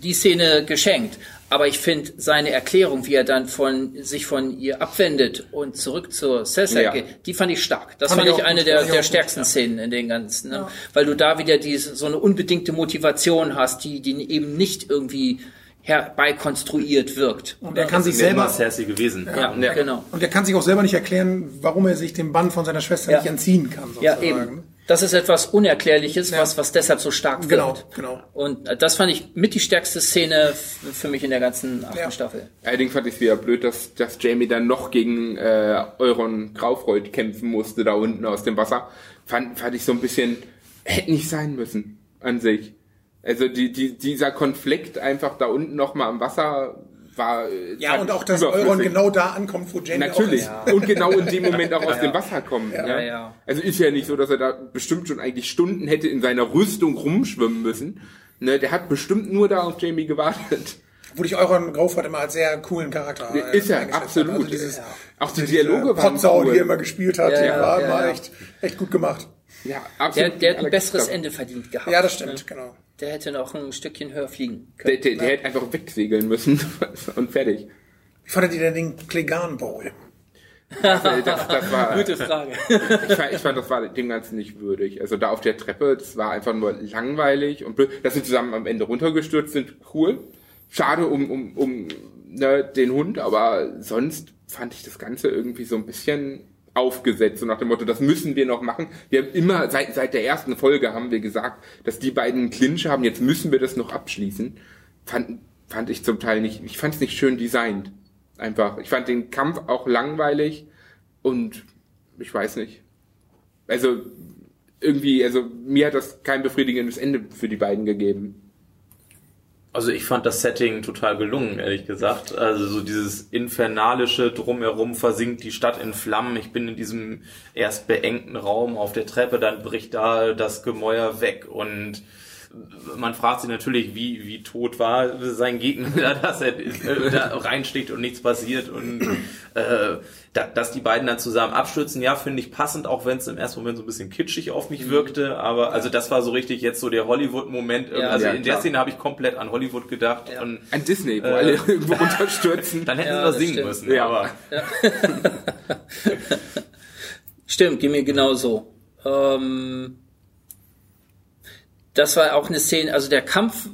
die Szene geschenkt. Aber ich finde seine Erklärung, wie er dann von sich von ihr abwendet und zurück zur Cersei Ja. geht, die fand ich stark. Das Fand fand, ich eine gut, der, der auch gut, stärksten Szenen in den ganzen. Ne? Weil du da wieder diese so eine unbedingte Motivation hast, die, die eben nicht irgendwie herbeikonstruiert wirkt. Und er kann sich selber, Cersei gewesen. Ja, Ja. genau. und er kann sich auch selber nicht erklären, warum er sich dem Bann von seiner Schwester Ja. nicht entziehen kann, Ja, sozusagen. eben. Das ist etwas Unerklärliches, was, was deshalb so stark Genau, wirkt. genau. Und äh, das fand ich mit die stärkste Szene für mich in der ganzen achten Ja. Staffel. Allerdings fand ich es wieder blöd, dass, dass Jamie dann noch gegen äh, Euron Graufreud kämpfen musste, da unten aus dem Wasser. Fand, fand ich so ein bisschen, hätte nicht sein müssen an sich. Also die, die, dieser Konflikt einfach da unten nochmal am Wasser war. äh, Ja, und auch, dass überflüssig. Euron genau da ankommt, wo Jamie Natürlich. auch ist. Und genau in dem Moment auch aus dem Wasser kommt. Ja, ja. Also ist ja nicht so, dass er da bestimmt schon eigentlich Stunden hätte in seiner Rüstung rumschwimmen müssen. Ne, der hat bestimmt nur da auf Jamie gewartet. Wo ich Euron Grauford immer als sehr coolen Charakter äh, ist er, eingeschätzt absolut. Also dieses, Auch die diese Dialoge waren Potsau, cool. die er immer gespielt hat, Ja, die ja, war, ja, war ja. echt, echt gut gemacht. Ja, Der, absolut. der hat ein besseres. Ende verdient gehabt. Ja, das stimmt, genau. Der hätte noch ein Stückchen höher fliegen Der, können. der, der hätte einfach wegsegeln müssen und fertig. Wie fandet ihr denn den Klegan Bowl? Das, das war, Gute Frage. ich, fand, ich fand, das war dem Ganzen nicht würdig. Also da auf der Treppe, das war einfach nur langweilig und blöd. Dass sie zusammen am Ende runtergestürzt sind, cool. Schade um, um, um ne, den Hund, aber sonst fand ich das Ganze irgendwie so ein bisschen aufgesetzt, so nach dem Motto, das müssen wir noch machen. Wir haben immer, seit, seit der ersten Folge haben wir gesagt, dass die beiden einen Clinch haben, jetzt müssen wir das noch abschließen. Fand, fand ich zum Teil nicht, ich fand es nicht schön designt. Einfach. Ich fand den Kampf auch langweilig und ich weiß nicht. Also irgendwie, also mir hat das kein befriedigendes Ende für die beiden gegeben. Also ich fand das Setting total gelungen, ehrlich gesagt. Also so dieses infernalische drumherum versinkt die Stadt in Flammen. Ich bin in diesem erst beengten Raum auf der Treppe, dann bricht da das Gemäuer weg und man fragt sich natürlich, wie, wie tot war sein Gegner, da, dass er äh, da reinsteckt und nichts passiert und äh, da, dass die beiden dann zusammen abstürzen, ja, finde ich passend, auch wenn es im ersten Moment so ein bisschen kitschig auf mich wirkte, aber also das war so richtig jetzt so der Hollywood-Moment. Ja, also ja, in der klar. Szene habe ich komplett an Hollywood gedacht Ja. und An Disney, wo Äh. alle irgendwo runterstürzen. dann hätten Ja, sie das das singen stimmt. müssen. Ja. Aber Stimmt, ging mir genauso. Ähm, das war auch eine Szene, also der Kampf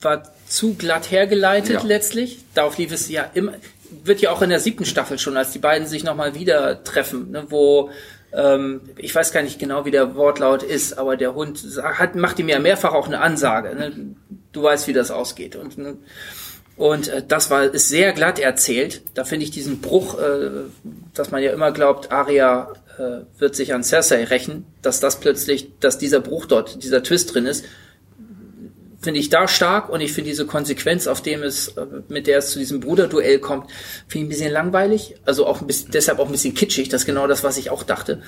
war zu glatt hergeleitet Ja. letztlich. Darauf lief es ja immer, wird ja auch in der siebten Staffel schon, als die beiden sich nochmal wieder treffen, ne, wo ähm, ich weiß gar nicht genau, wie der Wortlaut ist, aber der Hund hat, macht ihm ja mehrfach auch eine Ansage. Ne? Du weißt, wie das ausgeht. Und, ne, und äh, das war ist sehr glatt erzählt. Da finde ich diesen Bruch, äh, dass man ja immer glaubt, Arya äh, wird sich an Cersei rächen, dass das plötzlich, dass dieser Bruch dort, dieser Twist drin ist, finde ich da stark und ich finde diese Konsequenz, auf dem es, äh, mit der es zu diesem Bruderduell kommt, finde ich ein bisschen langweilig. Also auch ein bisschen, deshalb auch ein bisschen kitschig. Das ist genau das, was ich auch dachte,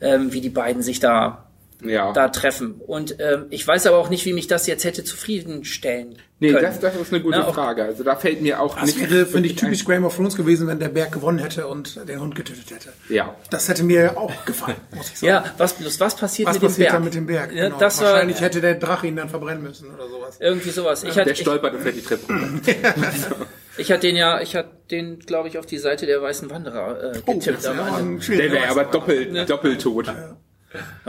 ähm, wie die beiden sich da Ja. da treffen. Und ähm, ich weiß aber auch nicht, wie mich das jetzt hätte zufriedenstellen nee, können. das, das ist eine gute Na, Frage. Also da fällt mir auch Das nicht. wäre, finde ich, typisch Game of Thrones gewesen, wenn der Berg gewonnen hätte und den Hund getötet hätte. Ja. Das hätte mir auch gefallen, muss ich sagen. Ja, was bloß was passiert Was mit dem passiert Berg? da mit dem Berg? Ja, Genau. das war Wahrscheinlich hätte der Drache ihn dann verbrennen müssen oder sowas. irgendwie sowas. Ich Der hatte, ich, stolpert und fällt die Treppe runter. ich hatte den ja, ich hatte den, glaube ich, auf die Seite der weißen Wanderer äh, Oh, getippt. ist ja Der wäre aber doppelt, doppelt tot. ja,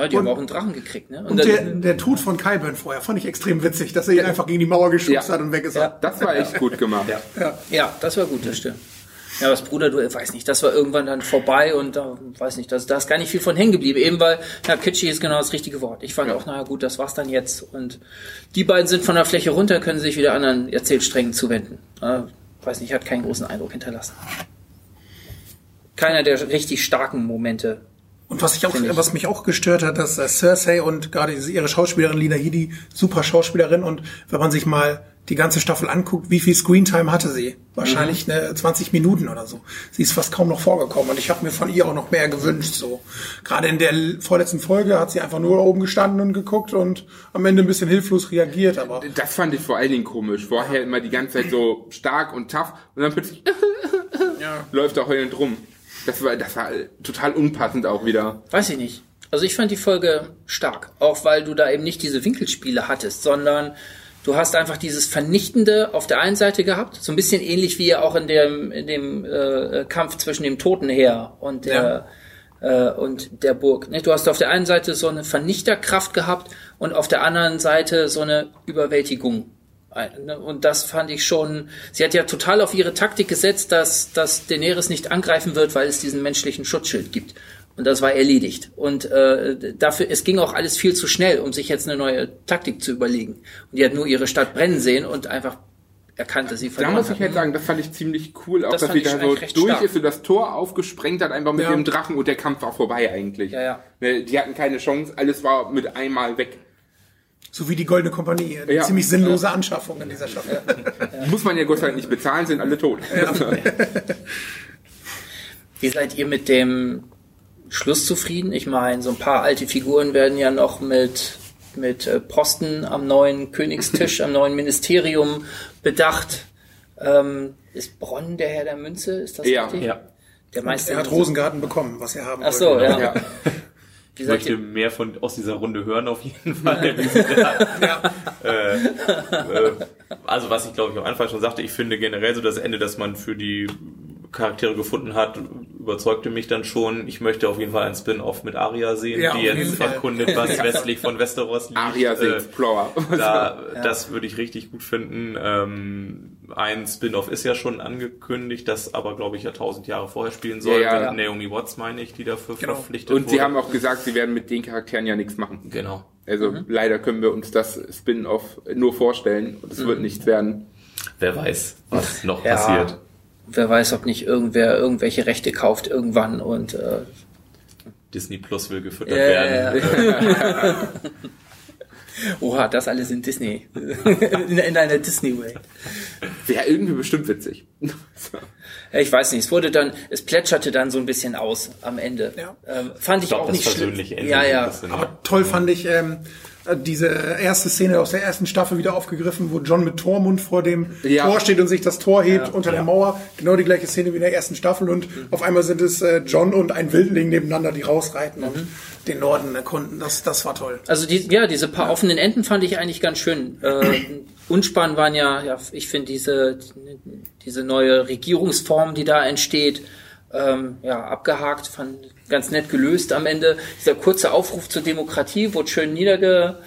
die haben auch einen Drachen gekriegt, ne? Und, Und dann, der, der Tod von Kyburn vorher fand ich extrem witzig, dass er ihn einfach gegen die Mauer geschubst Ja. hat und weg ist. Ja. Das war echt gut gemacht. Ja. ja, das war gut, das stimmt. Ja, das Bruderduell, weiß nicht, das war irgendwann dann vorbei und da, weiß nicht, das, da ist gar nicht viel von hängen geblieben, eben weil, ja, kitschig ist genau das richtige Wort. Ich fand auch, naja, gut, das war's dann jetzt. Und die beiden sind von der Fläche runter, können sich wieder anderen Erzählsträngen zuwenden. Äh, weiß nicht, hat keinen großen Eindruck hinterlassen. Keiner der richtig starken Momente. Und was ich auch, ich. was mich auch gestört hat, dass äh, Cersei und gerade ihre Schauspielerin Lina Headey, super Schauspielerin und wenn man sich mal die ganze Staffel anguckt, wie viel Screentime hatte sie? Wahrscheinlich Mhm. eine 20 Minuten oder so. Sie ist fast kaum noch vorgekommen und ich habe mir von ihr auch noch mehr gewünscht. So gerade in der vorletzten Folge hat sie einfach nur oben gestanden und geguckt und am Ende ein bisschen hilflos reagiert. Aber Das fand ich vor allen Dingen komisch. Vorher immer die ganze Zeit so stark und tough und dann plötzlich läuft er heulend rum. Das war, das war total unpassend auch wieder. Weiß ich nicht. Also ich fand die Folge stark, auch weil du da eben nicht diese Winkelspiele hattest, sondern du hast einfach dieses Vernichtende auf der einen Seite gehabt, so ein bisschen ähnlich wie auch in dem, in dem äh, Kampf zwischen dem Totenheer und der äh, und der Burg. Ne? Du hast auf der einen Seite so eine Vernichterkraft gehabt und auf der anderen Seite so eine Überwältigung. Ein- ne? Und das fand ich schon, sie hat ja total auf ihre Taktik gesetzt, dass, dass Daenerys nicht angreifen wird, weil es diesen menschlichen Schutzschild gibt. Und das war erledigt. Und äh, dafür, es ging auch alles viel zu schnell, um sich jetzt eine neue Taktik zu überlegen. Und die hat nur ihre Stadt brennen sehen und einfach erkannt, dass sie Da verloren muss hat. ich halt sagen, das fand ich ziemlich cool, auch Das dass sie da so durch stark. ist und das Tor aufgesprengt hat, einfach mit Ja. dem Drachen und der Kampf war vorbei eigentlich. Ja, ja. Ne, Die hatten keine Chance, alles war mit einmal weg. So wie die Goldene Kompanie. Eine Ja. ziemlich sinnlose Anschaffung in dieser Staffel. Muss man ja Gott sei Dank nicht bezahlen, sind alle tot. Wie seid ihr mit dem Schluss zufrieden? Ich meine, so ein paar alte Figuren werden ja noch mit, mit äh, Posten am neuen Königstisch, am neuen Ministerium bedacht. Ähm, ist Bronn der Herr der Münze? Ist das Ja. richtig? Ja. Der Meister Er hat Rosengarten bekommen, was er haben Ach so, wollte. ja. Ja. Wie Ich möchte mehr von aus dieser Runde hören auf jeden Fall. Da, äh, äh, also was ich glaube ich am Anfang schon sagte, ich finde generell so das Ende, das man für die Charaktere gefunden hat, überzeugte mich dann schon. Ich möchte auf jeden Fall ein Spin-off mit Aria sehen, Ja, die jetzt Fall. erkundet, was westlich von Westeros liegt. Aria the Äh, Explorer. da, Das würde ich richtig gut finden. Ähm, ein Spin-off ist ja schon angekündigt, das aber, glaube ich, ja tausend Jahre vorher spielen sollte. Ja, ja. Naomi Watts, meine ich, die dafür Genau. verpflichtet Und wurde. sie haben auch gesagt, sie werden mit den Charakteren ja nichts machen. Genau. Also leider können wir uns das Spin-off nur vorstellen und es wird nichts werden. Wer weiß, was noch Ja. passiert. Wer weiß, ob nicht irgendwer irgendwelche Rechte kauft irgendwann und äh, Disney Plus will gefüttert Ja, werden. ja, ja. Oha, das alles in Disney. in, in einer Disney-Welt. Wäre irgendwie bestimmt witzig. So. Ja, Ich weiß nicht, es wurde dann, es plätscherte dann so ein bisschen aus am Ende. Ja. Ähm, fand ich, Ich glaube, auch das nicht schlimm. Ja, ja. bisschen, Aber toll fand ich ähm, diese erste Szene aus der ersten Staffel wieder aufgegriffen, wo John mit Tormund vor dem Ja. Tor steht und sich das Tor hebt unter der Mauer. Genau die gleiche Szene wie in der ersten Staffel und auf einmal sind es äh, John und ein Wildling nebeneinander, die rausreiten und den Norden erkunden. Das, das war toll. Also die, ja, diese paar offenen Enden fand ich eigentlich ganz schön. Äh, unspannend waren ja, ja, ich finde diese diese neue Regierungsform, die da entsteht, ähm, ja abgehakt, fand ganz nett gelöst am Ende. Dieser kurze Aufruf zur Demokratie wurde schön niederge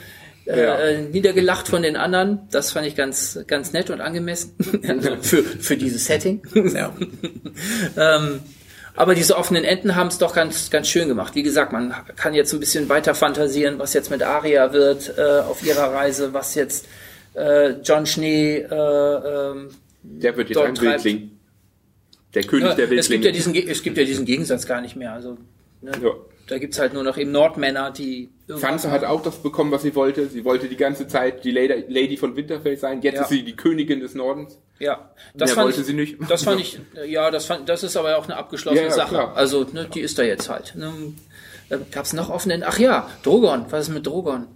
äh, Ja. äh, niedergelacht von den anderen. Das fand ich ganz ganz nett und angemessen also für für dieses Setting. Ja. Ähm, aber diese offenen Enden haben es doch ganz, ganz schön gemacht. Wie gesagt, man kann jetzt ein bisschen weiter fantasieren, was jetzt mit Aria wird äh, auf ihrer Reise, was jetzt äh, John Schnee. Äh, ähm, Der wird jetzt ein treibt- Wildling. Der König ja, der es, gibt ja Wildlinge. diesen, es gibt ja diesen Gegensatz gar nicht mehr. Also ne, Ja. Da gibt's halt nur noch eben Nordmänner, die. Sansa hat auch das bekommen, was sie wollte. Sie wollte die ganze Zeit die Lady, Lady von Winterfell sein. Jetzt Ja. ist sie die Königin des Nordens. Ja, das Mehr fand wollte ich, sie nicht. Das fand ich, ja, das fand, das ist aber auch eine abgeschlossene Ja, ja, Sache. klar. Also, ne, die ist da jetzt halt. Ne. Äh, Gab's noch offenen? Ach ja, Drogon. Was ist mit Drogon?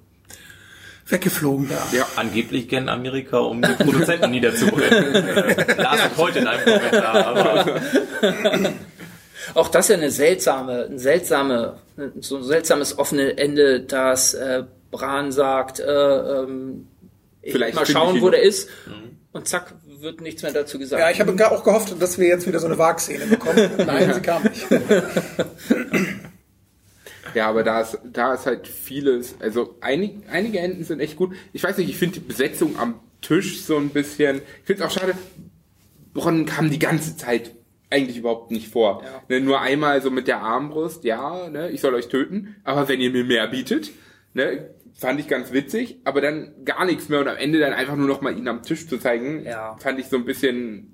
Weggeflogen. Ja. Angeblich gern Amerika, um die Produzenten niederzubringen. Las ich heute in einem Kommentar. Aber Auch das ist ja eine seltsame, ein seltsame, so ein seltsames offene Ende, dass äh, Bran sagt, äh, ähm, ich Vielleicht mal schauen, ich wo der ist. Und zack, wird nichts mehr dazu gesagt. Ja, ich habe auch gehofft, dass wir jetzt wieder so eine Wagszene bekommen. Nein, sie kam nicht. Ja, aber da ist, da ist halt vieles, also einig, einige Enden sind echt gut. Ich weiß nicht, ich finde die Besetzung am Tisch so ein bisschen, ich finde es auch schade, Bronn kam die ganze Zeit eigentlich überhaupt nicht vor. Ne, nur einmal so mit der Armbrust, ja, ne, ich soll euch töten, aber wenn ihr mir mehr bietet, ne, fand ich ganz witzig, aber dann gar nichts mehr und am Ende dann einfach nur noch mal ihn am Tisch zu zeigen, Ja. fand ich so ein bisschen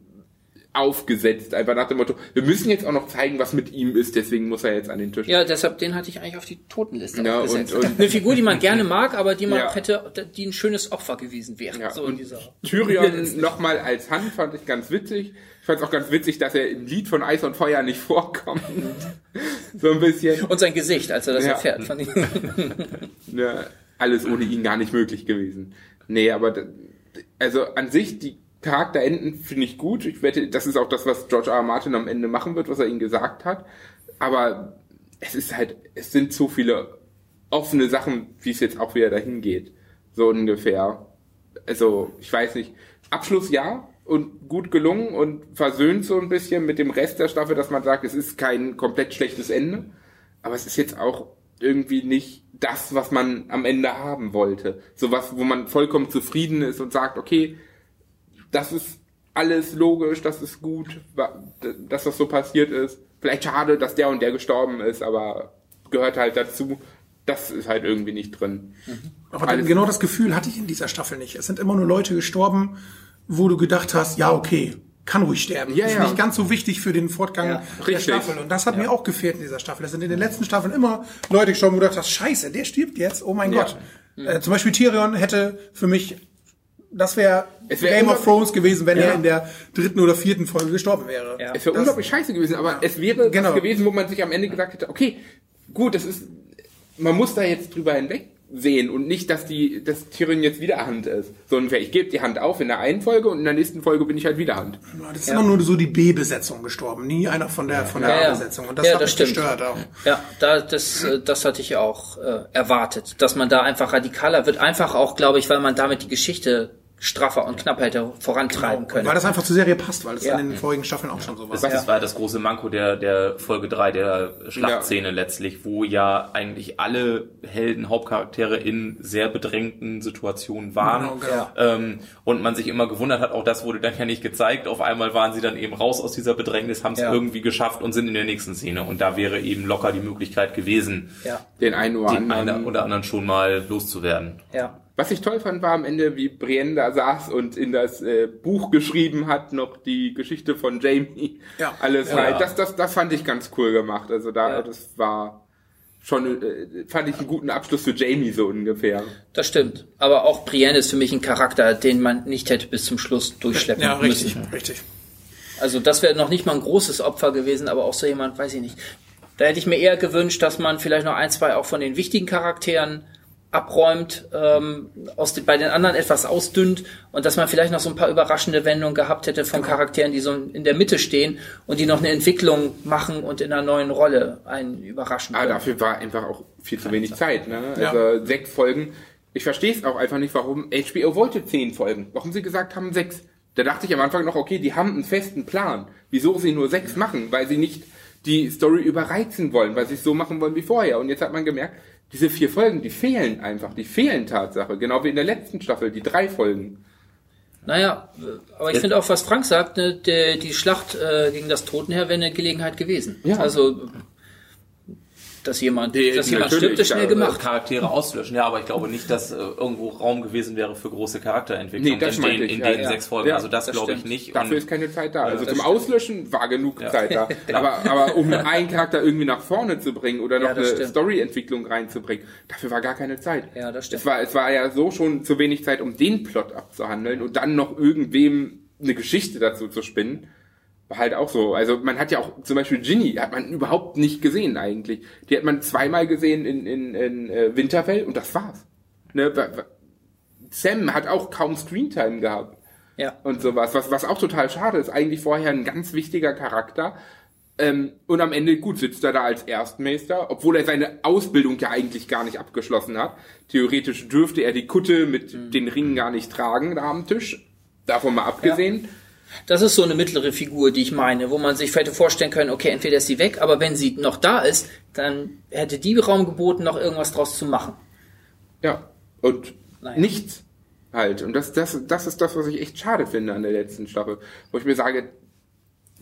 aufgesetzt, einfach nach dem Motto, wir müssen jetzt auch noch zeigen, was mit ihm ist, deswegen muss er jetzt an den Tisch. Ja, deshalb, den hatte ich eigentlich auf die Totenliste Ja, gesetzt. und- und- Eine Figur, die man gerne mag, aber die man Ja. hätte, die ein schönes Opfer gewesen wäre. Ja, so in dieser. Tyrion nochmal als Hand fand ich ganz witzig. Ich fand es auch ganz witzig, dass er im Lied von Eis und Feuer nicht vorkommt. so ein bisschen. Und sein Gesicht, als er das Ja. erfährt. Fand ich, Ne, alles ohne ihn gar nicht möglich gewesen. Nee, aber also an sich, die Charakterenden finde ich gut. Ich wette, das ist auch das, was George R. R. Martin am Ende machen wird, was er ihnen gesagt hat. Aber es ist halt, es sind zu viele offene Sachen, wie es jetzt auch wieder dahin geht. So ungefähr. Also, ich weiß nicht. Abschluss ja und gut gelungen und versöhnt so ein bisschen mit dem Rest der Staffel, dass man sagt, es ist kein komplett schlechtes Ende. Aber es ist jetzt auch irgendwie nicht das, was man am Ende haben wollte. So was, wo man vollkommen zufrieden ist und sagt, okay, das ist alles logisch, das ist gut, dass das so passiert ist. Vielleicht schade, dass der und der gestorben ist, aber gehört halt dazu. Das ist halt irgendwie nicht drin. Aber Alles- genau das Gefühl hatte ich in dieser Staffel nicht. Es sind immer nur Leute gestorben, wo du gedacht hast, ja, okay, kann ruhig sterben. Ja, ist ja. nicht ganz so wichtig für den Fortgang Ja, der richtig. Staffel. Und das hat mir auch gefehlt in dieser Staffel. Es sind in den letzten Staffeln immer Leute gestorben, wo du gedacht hast, scheiße, der stirbt jetzt, oh mein Ja. Gott. Äh, zum Beispiel Tyrion hätte für mich, das wäre wär Game of Thrones gewesen, wenn Ja. er in der dritten oder vierten Folge gestorben wäre. Ja. Es wäre Das- unglaublich scheiße gewesen, aber es wäre Genau. was gewesen, wo man sich am Ende gesagt hätte, okay, gut, das ist, man muss da jetzt drüber hinweg sehen und nicht, dass die, dass Tyrion jetzt wieder Hand ist. So ungefähr, ich gebe die Hand auf in der einen Folge und in der nächsten Folge bin ich halt wieder Hand. Das ist immer nur so die B-Besetzung gestorben, nie einer von der, von der Ja, ja. A-Besetzung. Und das Ja, hat das mich stimmt. gestört auch. Ja, da, das, äh, das hatte ich auch äh, erwartet, dass man da einfach radikaler wird. Einfach auch, glaube ich, weil man damit die Geschichte straffer und knapper hätte vorantreiben können. Weil das einfach zur Serie passt, weil es Ja. in den vorigen Staffeln auch schon so war. Das, das war das große Manko der, der Folge 3, der Schlachtszene letztlich, wo ja eigentlich alle Helden, Hauptcharaktere in sehr bedrängten Situationen waren. Genau, genau. Ähm, und man sich immer gewundert hat, auch das wurde dann ja nicht gezeigt. Auf einmal waren sie dann eben raus aus dieser Bedrängnis, haben es Ja. irgendwie geschafft und sind in der nächsten Szene. Und da wäre eben locker die Möglichkeit gewesen, ja, Den einen oder den anderen. einen oder anderen schon mal loszuwerden. ja. Was ich toll fand, war am Ende, wie Brienne da saß und in das äh, Buch geschrieben hat, noch die Geschichte von Jamie. Ja. Alles Ja. halt. Das, das, das fand ich ganz cool gemacht. Also da, Ja. das war schon, äh, fand ich einen guten Abschluss für Jamie so ungefähr. Das stimmt. Aber auch Brienne ist für mich ein Charakter, den man nicht hätte bis zum Schluss durchschleppen Ja, richtig, müssen. richtig. Also das wäre noch nicht mal ein großes Opfer gewesen, aber auch so jemand, weiß ich nicht. Da hätte ich mir eher gewünscht, dass man vielleicht noch ein, zwei auch von den wichtigen Charakteren abräumt, ähm, aus den, bei den anderen etwas ausdünnt und dass man vielleicht noch so ein paar überraschende Wendungen gehabt hätte von Charakteren, die so in der Mitte stehen und die noch eine Entwicklung machen und in einer neuen Rolle einen überraschen Aber können. dafür war einfach auch viel zu wenig Zeit. Ne? Ja. Also sechs Folgen. Ich verstehe es auch einfach nicht, warum HBO wollte zehn Folgen. Warum sie gesagt haben sechs. Da dachte ich am Anfang noch, okay, die haben einen festen Plan. Wieso sie nur sechs machen? Weil sie nicht die Story überreizen wollen, weil sie es so machen wollen wie vorher. Und jetzt hat man gemerkt, diese vier Folgen, die fehlen einfach. Die fehlen Tatsache. Genau wie in der letzten Staffel, die drei Folgen. Naja, aber ich finde auch, was Frank sagt, ne, der, die Schlacht äh, gegen das Totenheer wäre eine Gelegenheit gewesen. Ja. Also, dass jemand, Die- dass jemand stirbt, ist schnell ja, gemacht. Charaktere auszulöschen. Ja, aber ich glaube nicht, dass äh, irgendwo Raum gewesen wäre für große Charakterentwicklung Nee, das in den, ich, in ja, den ja. sechs Folgen. Ja, also das, das glaube ich stimmt. nicht. Dafür ist keine Zeit da. Also das zum stimmt. Auslöschen war genug Zeit da. Aber, aber um einen Charakter irgendwie nach vorne zu bringen oder noch Ja, das eine stimmt. Story-Entwicklung reinzubringen, dafür war gar keine Zeit. Ja, das stimmt. Es war, es war ja so schon zu wenig Zeit, um den Plot abzuhandeln und dann noch irgendwem eine Geschichte dazu zu spinnen. Halt auch so. Also man hat ja auch zum Beispiel Ginny hat man überhaupt nicht gesehen eigentlich. Die hat man zweimal gesehen in, in, in äh, Winterfell und das war's. Ne? Sam hat auch kaum Screentime gehabt Ja. und sowas, was, was auch total schade ist. Eigentlich vorher ein ganz wichtiger Charakter. Ähm, und am Ende, gut, sitzt er da als Erstmeister, obwohl er seine Ausbildung ja eigentlich gar nicht abgeschlossen hat. Theoretisch dürfte er die Kutte mit den Ringen gar nicht tragen da am Tisch. Davon mal abgesehen. Das ist so eine mittlere Figur, die ich meine, wo man sich hätte vorstellen können, okay, entweder ist sie weg, aber wenn sie noch da ist, dann hätte die Raum geboten, noch irgendwas draus zu machen. Ja. Und Naja. nichts halt. Und das, das, das ist das, was ich echt schade finde an der letzten Staffel. Wo ich mir sage,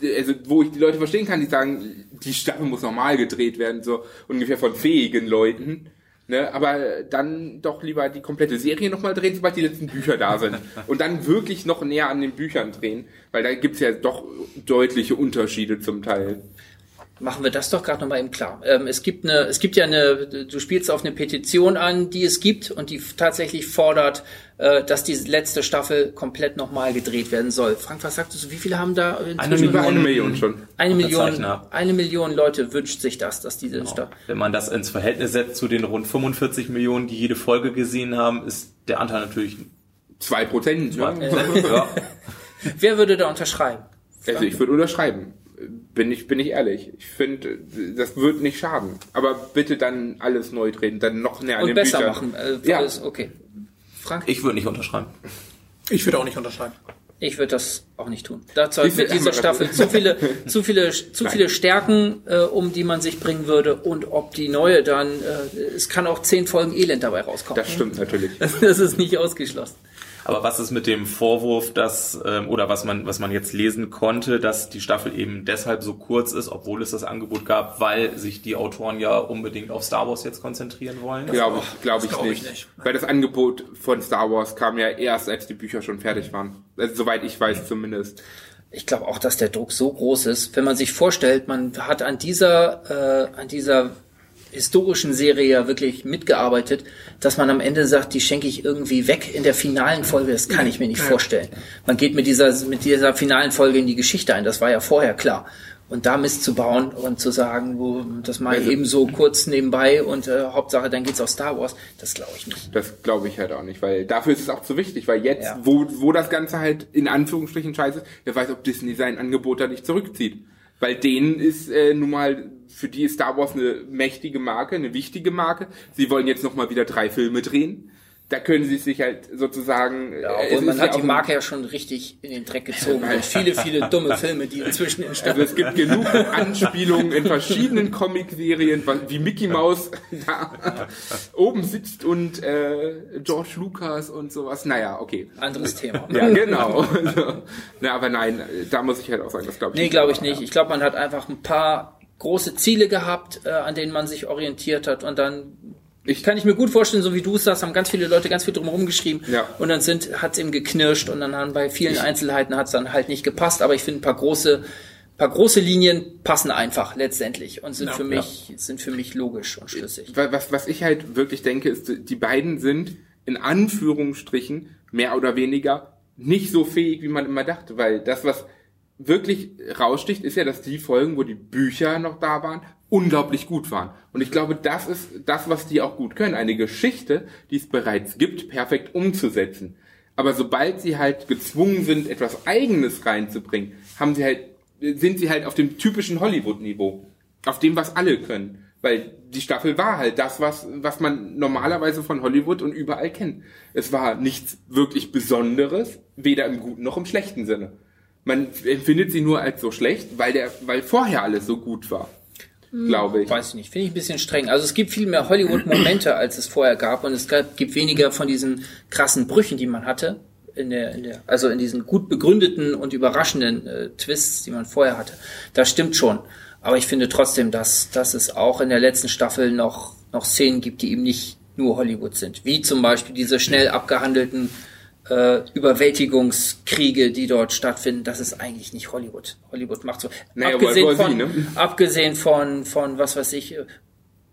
also wo ich die Leute verstehen kann, die sagen, die Staffel muss normal gedreht werden, so ungefähr von fähigen Leuten. Ne, aber dann doch lieber die komplette Serie nochmal drehen, sobald die letzten Bücher da sind. Und dann wirklich noch näher an den Büchern drehen, weil da gibt's ja doch deutliche Unterschiede zum Teil. Machen wir das doch gerade nochmal eben klar. Ähm, es gibt eine, es gibt ja eine, du spielst auf eine Petition an, die es gibt und die tatsächlich fordert, äh, dass die letzte Staffel komplett nochmal gedreht werden soll. Frank, was sagst du? Wie viele haben da inzwischen? Über eine Million schon. Eine Million, eine Million Leute wünscht sich das, dass diese Staffel. Wenn man das ins Verhältnis setzt zu den rund 45 Millionen, die jede Folge gesehen haben, ist der Anteil natürlich Zwei Prozent. Ne? ja. Wer würde da unterschreiben? Also ich würde unterschreiben. Bin ich, bin ich ehrlich. Ich finde, das wird nicht schaden. Aber bitte dann alles neu drehen, dann noch näher an Und den besser Büchern. machen. Äh, Ja. alles, okay. Frank? Ich würde nicht unterschreiben. Ich würde auch nicht unterschreiben. Ich würde das auch nicht tun. Dazu hat mit dieser haben wir Staffel zu viele, zu viele, zu viele Stärken, äh, um die man sich bringen würde. Und ob die neue dann, äh, es kann auch zehn Folgen Elend dabei rauskommen. Das stimmt natürlich. Das ist nicht ausgeschlossen. Aber was ist mit dem Vorwurf, dass ähm, oder was man was man jetzt lesen konnte, dass die Staffel eben deshalb so kurz ist, obwohl es das Angebot gab, weil sich die Autoren ja unbedingt auf Star Wars jetzt konzentrieren wollen? Glaube ich, glaube ich, glaub ich nicht. nicht. Weil das Angebot von Star Wars kam ja erst, als die Bücher schon fertig waren. Also, soweit ich weiß zumindest. Ich glaube auch, dass der Druck so groß ist, wenn man sich vorstellt, man hat an dieser, äh, an dieser historischen Serie ja wirklich mitgearbeitet, dass man am Ende sagt, die schenke ich irgendwie weg in der finalen Folge, das kann ich mir nicht vorstellen. Man geht mit dieser, mit dieser finalen Folge in die Geschichte ein, das war ja vorher klar. Und da Mist zu bauen und zu sagen, wo, das mal Also- eben so kurz nebenbei und äh, Hauptsache dann geht's auf Star Wars, das glaube ich nicht. Das glaube ich halt auch nicht, weil dafür ist es auch zu wichtig, weil jetzt, Ja. wo, wo das Ganze halt in Anführungsstrichen scheiße ist, wer weiß, ob Disney sein Angebot da nicht zurückzieht. Weil denen ist äh, nun mal, für die ist Star Wars eine mächtige Marke, eine wichtige Marke. Sie wollen jetzt nochmal wieder drei Filme drehen. Da können sie sich halt sozusagen. Ja, äh, obwohl man hat ja die Marke ja schon richtig in den Dreck gezogen. Und viele, viele dumme Filme, die inzwischen in Also es gibt genug Anspielungen in verschiedenen Comic-Serien, wie Mickey Mouse da oben sitzt und äh, George Lucas und sowas. Naja, okay. anderes Thema. Ja, genau. Also, na, aber nein, da muss ich halt auch sagen, das glaube ich Nee, glaube ich nicht. Ich glaube, man hat einfach ein paar große Ziele gehabt, äh, an denen man sich orientiert hat. Und dann Ich- kann ich mir gut vorstellen, so wie du es sagst, haben ganz viele Leute ganz viel drumherum geschrieben. Ja. und dann sind hat's eben geknirscht und dann haben bei vielen Einzelheiten hat's dann halt nicht gepasst, aber ich finde ein paar große paar große Linien passen einfach letztendlich und sind für mich sind für mich logisch und schlüssig. Wa- was, was ich halt wirklich denke, ist, die beiden sind in Anführungsstrichen mehr oder weniger nicht so fähig, wie man immer dachte, weil das, was wirklich raussticht, ist ja, dass die Folgen, wo die Bücher noch da waren, unglaublich gut waren. Und ich glaube, das ist das, was die auch gut können. Eine Geschichte, die es bereits gibt, perfekt umzusetzen. Aber sobald sie halt gezwungen sind, etwas Eigenes reinzubringen, haben sie halt, sind sie halt auf dem typischen Hollywood-Niveau. Auf dem, was alle können. Weil die Staffel war halt das, was, was man normalerweise von Hollywood und überall kennt. Es war nichts wirklich Besonderes, weder im guten noch im schlechten Sinne. Man empfindet sie nur als so schlecht, weil der, weil vorher alles so gut war. Glaube ich. Weiß ich nicht, finde ich ein bisschen streng. Also es gibt viel mehr Hollywood-Momente, als es vorher gab, und es gab, gibt weniger von diesen krassen Brüchen, die man hatte. In der, in der, also in diesen gut begründeten und überraschenden äh, Twists, die man vorher hatte. Das stimmt schon. Aber ich finde trotzdem, dass, dass es auch in der letzten Staffel noch, noch Szenen gibt, die eben nicht nur Hollywood sind. Wie zum Beispiel diese schnell abgehandelten äh, Überwältigungskriege, die dort stattfinden, das ist eigentlich nicht Hollywood. Hollywood macht so. Naja, abgesehen, von, ne? abgesehen von, von, was weiß ich, äh,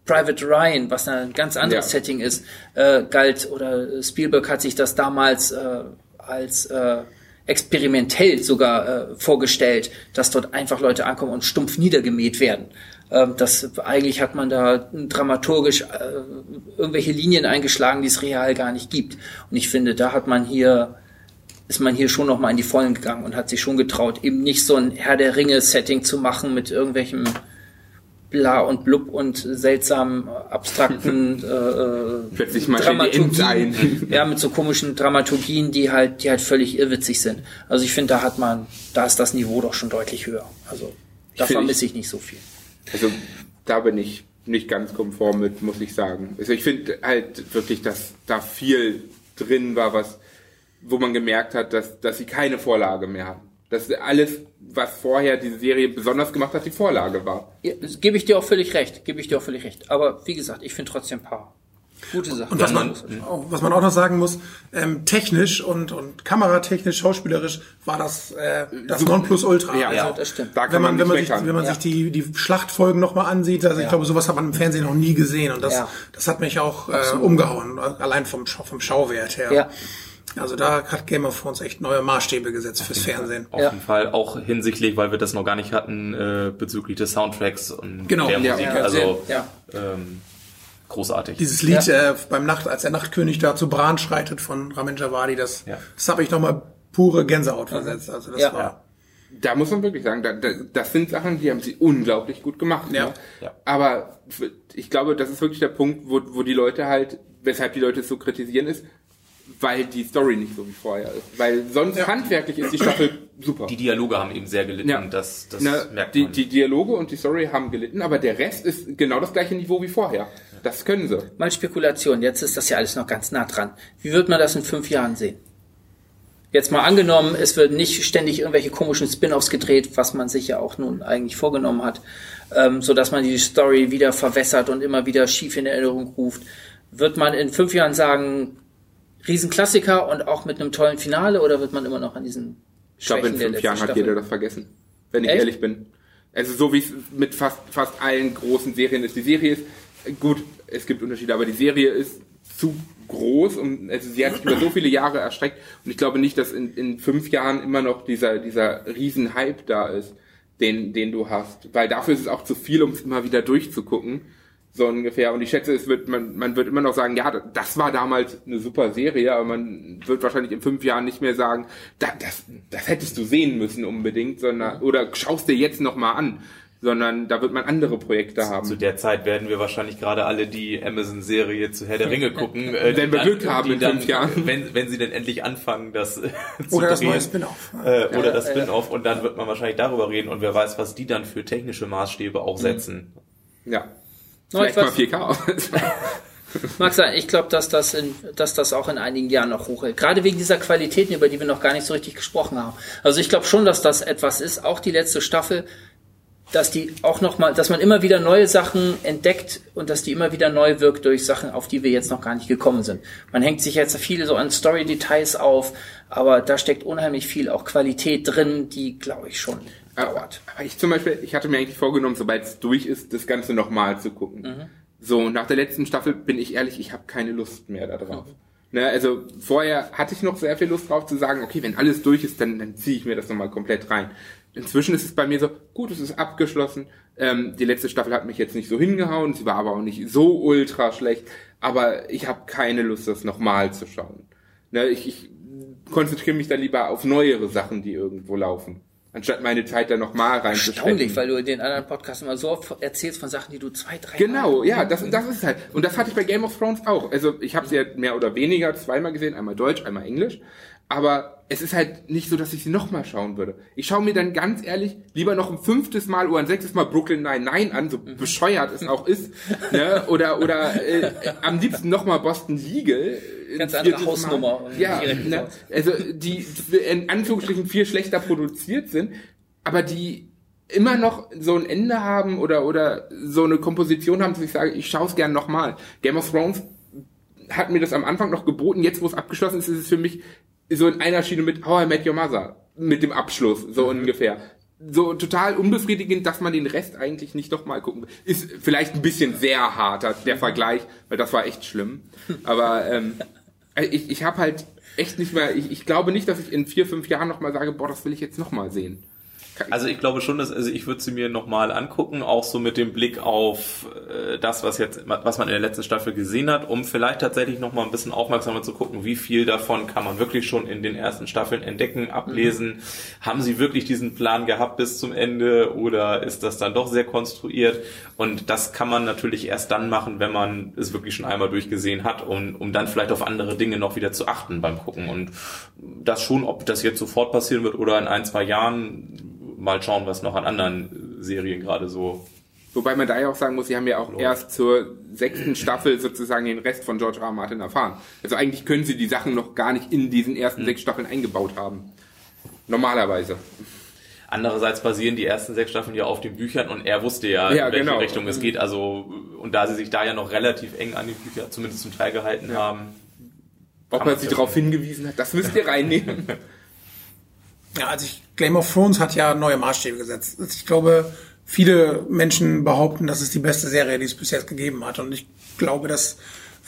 Private Ryan, was ein ganz anderes Ja. Setting ist, äh, galt oder Spielberg hat sich das damals äh, als äh, experimentell sogar äh, vorgestellt, dass dort einfach Leute ankommen und stumpf niedergemäht werden. Ähm, das eigentlich hat man da dramaturgisch äh, irgendwelche Linien eingeschlagen, die es real gar nicht gibt. Und ich finde, da hat man hier ist man hier schon noch mal in die Vollen gegangen und hat sich schon getraut, eben nicht so ein Herr der Ringe-Setting zu machen mit irgendwelchem bla und blub und seltsamen, abstrakten äh, Plötzlich mal die Ents ein. ja, mit so komischen Dramaturgien, die halt, die halt völlig irrwitzig sind. Also ich finde, da hat man, da ist das Niveau doch schon deutlich höher. Also da vermisse ich nicht so viel. Also da bin ich nicht ganz konform mit, muss ich sagen. Also ich finde halt wirklich, dass da viel drin war, was, wo man gemerkt hat, dass, dass sie keine Vorlage mehr hatten. Dass alles, was vorher diese Serie besonders gemacht hat, die Vorlage war. Ja, gebe ich dir auch völlig recht, gebe ich dir auch völlig recht. Aber wie gesagt, ich finde trotzdem paar gute Sachen. Und was man, auch, was man auch noch sagen muss, ähm, technisch und, und kameratechnisch, schauspielerisch war das äh, das Nonplusultra. Ja, also, ja, das stimmt. Da kann wenn man, wenn man sich, wenn man Ja. sich die, die Schlachtfolgen nochmal ansieht, also ich glaube, sowas hat man im Fernsehen noch nie gesehen und das, Ja. das hat mich auch äh, umgehauen, allein vom, vom Schauwert her. Ja. Also da hat Game of Thrones echt neue Maßstäbe gesetzt fürs Fernsehen. Auf Ja. jeden Fall auch hinsichtlich, weil wir das noch gar nicht hatten, äh, bezüglich des Soundtracks und Genau, der ja, Musik. ja, also ja. Ähm, großartig. Dieses Lied äh, beim Nacht, als der Nachtkönig da zu Bran schreitet von Ramin Javadi, das, Ja. das habe ich nochmal pure Gänsehaut versetzt. Also das Ja. war Da muss man wirklich sagen, da, da, das sind Sachen, die haben sie unglaublich gut gemacht. Ja. Ne? Ja. Aber ich glaube, das ist wirklich der Punkt, wo, wo die Leute halt, weshalb die Leute es so kritisieren, ist, weil die Story nicht so wie vorher ist. Weil sonst handwerklich ist die Staffel super. Die Dialoge haben eben sehr gelitten. Ja. Das, das Na, merkt die, man. die Dialoge und die Story haben gelitten, aber der Rest ist genau das gleiche Niveau wie vorher. Das können sie. Mal Spekulation, jetzt ist das ja alles noch ganz nah dran. Wie wird man das in fünf Jahren sehen? Jetzt mal angenommen, es wird nicht ständig irgendwelche komischen Spin-offs gedreht, was man sich ja auch nun eigentlich vorgenommen hat, ähm, so dass man die Story wieder verwässert und immer wieder schief in Erinnerung ruft. Wird man in fünf Jahren sagen, Riesenklassiker und auch mit einem tollen Finale oder wird man immer noch an diesen Ich glaube, in fünf Jahren hat Staffel- jeder das vergessen. Wenn ich Echt? ehrlich bin. Also so wie es mit fast, fast allen großen Serien ist. Die Serie ist, gut, es gibt Unterschiede, aber die Serie ist zu groß und also sie hat sich über so viele Jahre erstreckt und ich glaube nicht, dass in, in fünf Jahren immer noch dieser, dieser Riesenhype da ist, den, den du hast. Weil dafür ist es auch zu viel, um es immer wieder durchzugucken. So ungefähr. Und ich schätze, es wird, man, man wird immer noch sagen, ja, das war damals eine super Serie, aber man wird wahrscheinlich in fünf Jahren nicht mehr sagen, da, das, das hättest du sehen müssen unbedingt, sondern, oder schaust dir jetzt nochmal an, sondern da wird man andere Projekte Zu haben. der Zeit werden wir wahrscheinlich gerade alle die Amazon-Serie zu Herr der Ringe gucken. äh, Wenn wir dann- Glück haben in fünf Jahren. Wenn, wenn sie denn endlich anfangen, das äh, zu Oder das drehen. neue Spin-off. Äh, oder das Spin-off und dann wird man wahrscheinlich darüber reden und wer weiß, was die dann für technische Maßstäbe auch setzen. Ja. No, ich Vielleicht mal weiß- 4K. Mag sein, ich glaube, dass das, in, dass das auch in einigen Jahren noch hochhält. Gerade wegen dieser Qualitäten, über die wir noch gar nicht so richtig gesprochen haben. Also ich glaube schon, dass das etwas ist, auch die letzte Staffel, dass die auch noch mal, dass man immer wieder neue Sachen entdeckt und dass die immer wieder neu wirkt durch Sachen, auf die wir jetzt noch gar nicht gekommen sind. Man hängt sich jetzt viel so an Story-Details auf, aber da steckt unheimlich viel auch Qualität drin, die, glaube ich, schon dauert. Aber ich zum Beispiel, ich hatte mir eigentlich vorgenommen, sobald es durch ist, das Ganze nochmal zu gucken. Mhm. So, nach der letzten Staffel bin ich ehrlich, ich habe keine Lust mehr da drauf. Ne, also vorher hatte ich noch sehr viel Lust drauf zu sagen, okay, wenn alles durch ist, dann, dann ziehe ich mir das nochmal komplett rein. Inzwischen ist es bei mir so, gut, es ist abgeschlossen. Ähm, die letzte Staffel hat mich jetzt nicht so hingehauen, sie war aber auch nicht so ultra schlecht, aber ich habe keine Lust, das nochmal zu schauen. Ne, ich, ich konzentriere mich dann lieber auf neuere Sachen, die irgendwo laufen. Anstatt meine Zeit da nochmal reinzustecken. Erstaunlich, weil du in den anderen Podcasts immer so oft erzählst von Sachen, die du zwei, drei Genau, Mal- ja, das, das ist halt. Und das hatte ich bei Game of Thrones auch. Also ich habe sie ja mehr oder weniger zweimal gesehen, einmal Deutsch, einmal Englisch. Aber es ist halt nicht so, dass ich sie nochmal schauen würde. Ich schaue mir dann ganz ehrlich lieber noch ein fünftes Mal oder ein sechstes Mal Brooklyn Nine-Nine an, so bescheuert es auch ist. Ne? Oder oder äh, am liebsten nochmal Boston Legal. ein Ganz andere Mal. Hausnummer. Ja, Direkt ne? also die in Anführungsstrichen viel schlechter produziert sind, aber die immer noch so ein Ende haben oder oder so eine Komposition haben, dass ich sage, ich schaue es gern nochmal. Game of Thrones hat mir das am Anfang noch geboten, jetzt wo es abgeschlossen ist, ist es für mich so in einer Schiene mit How I Met Your Mother, mit dem Abschluss, so ungefähr. So total unbefriedigend, dass man den Rest eigentlich nicht nochmal gucken will. Ist vielleicht ein bisschen sehr harter, der. Vergleich, weil das war echt schlimm. Aber ähm, ich, ich habe halt echt nicht mehr, ich, ich glaube nicht, dass ich in vier, fünf Jahren nochmal sage, boah, das will ich jetzt nochmal sehen. Also ich glaube schon, dass also ich würde sie mir nochmal angucken, auch so mit dem Blick auf äh, das, was jetzt, was man in der letzten Staffel gesehen hat, um vielleicht tatsächlich nochmal ein bisschen aufmerksamer zu gucken, wie viel davon kann man wirklich schon in den ersten Staffeln entdecken, ablesen. Haben sie wirklich diesen Plan gehabt bis zum Ende oder ist das dann doch sehr konstruiert? Und das kann man natürlich erst dann machen, wenn man es wirklich schon einmal durchgesehen hat, um, um dann vielleicht auf andere Dinge noch wieder zu achten beim Gucken. Und das schon, ob das jetzt sofort passieren wird oder in ein, zwei Jahren, mal schauen, was noch an anderen Serien gerade so. Wobei man da ja auch sagen muss, sie haben ja auch erst zur sechsten Staffel sozusagen den Rest von George R. R. Martin erfahren. Also eigentlich können sie die Sachen noch gar nicht in diesen ersten sechs Staffeln eingebaut haben. Normalerweise. Andererseits basieren die ersten sechs Staffeln ja auf den Büchern und er wusste ja, Ja, in welche genau. Richtung es geht. Also, und da sie sich da ja noch relativ eng an die Bücher zumindest zum Teil gehalten haben. Ob man sie darauf hingewiesen hat, das müsst ihr reinnehmen. Ja, also ich, Game of Thrones hat ja neue Maßstäbe gesetzt. Ich glaube, viele Menschen behaupten, das ist die beste Serie, die es bis jetzt gegeben hat. Und ich glaube, das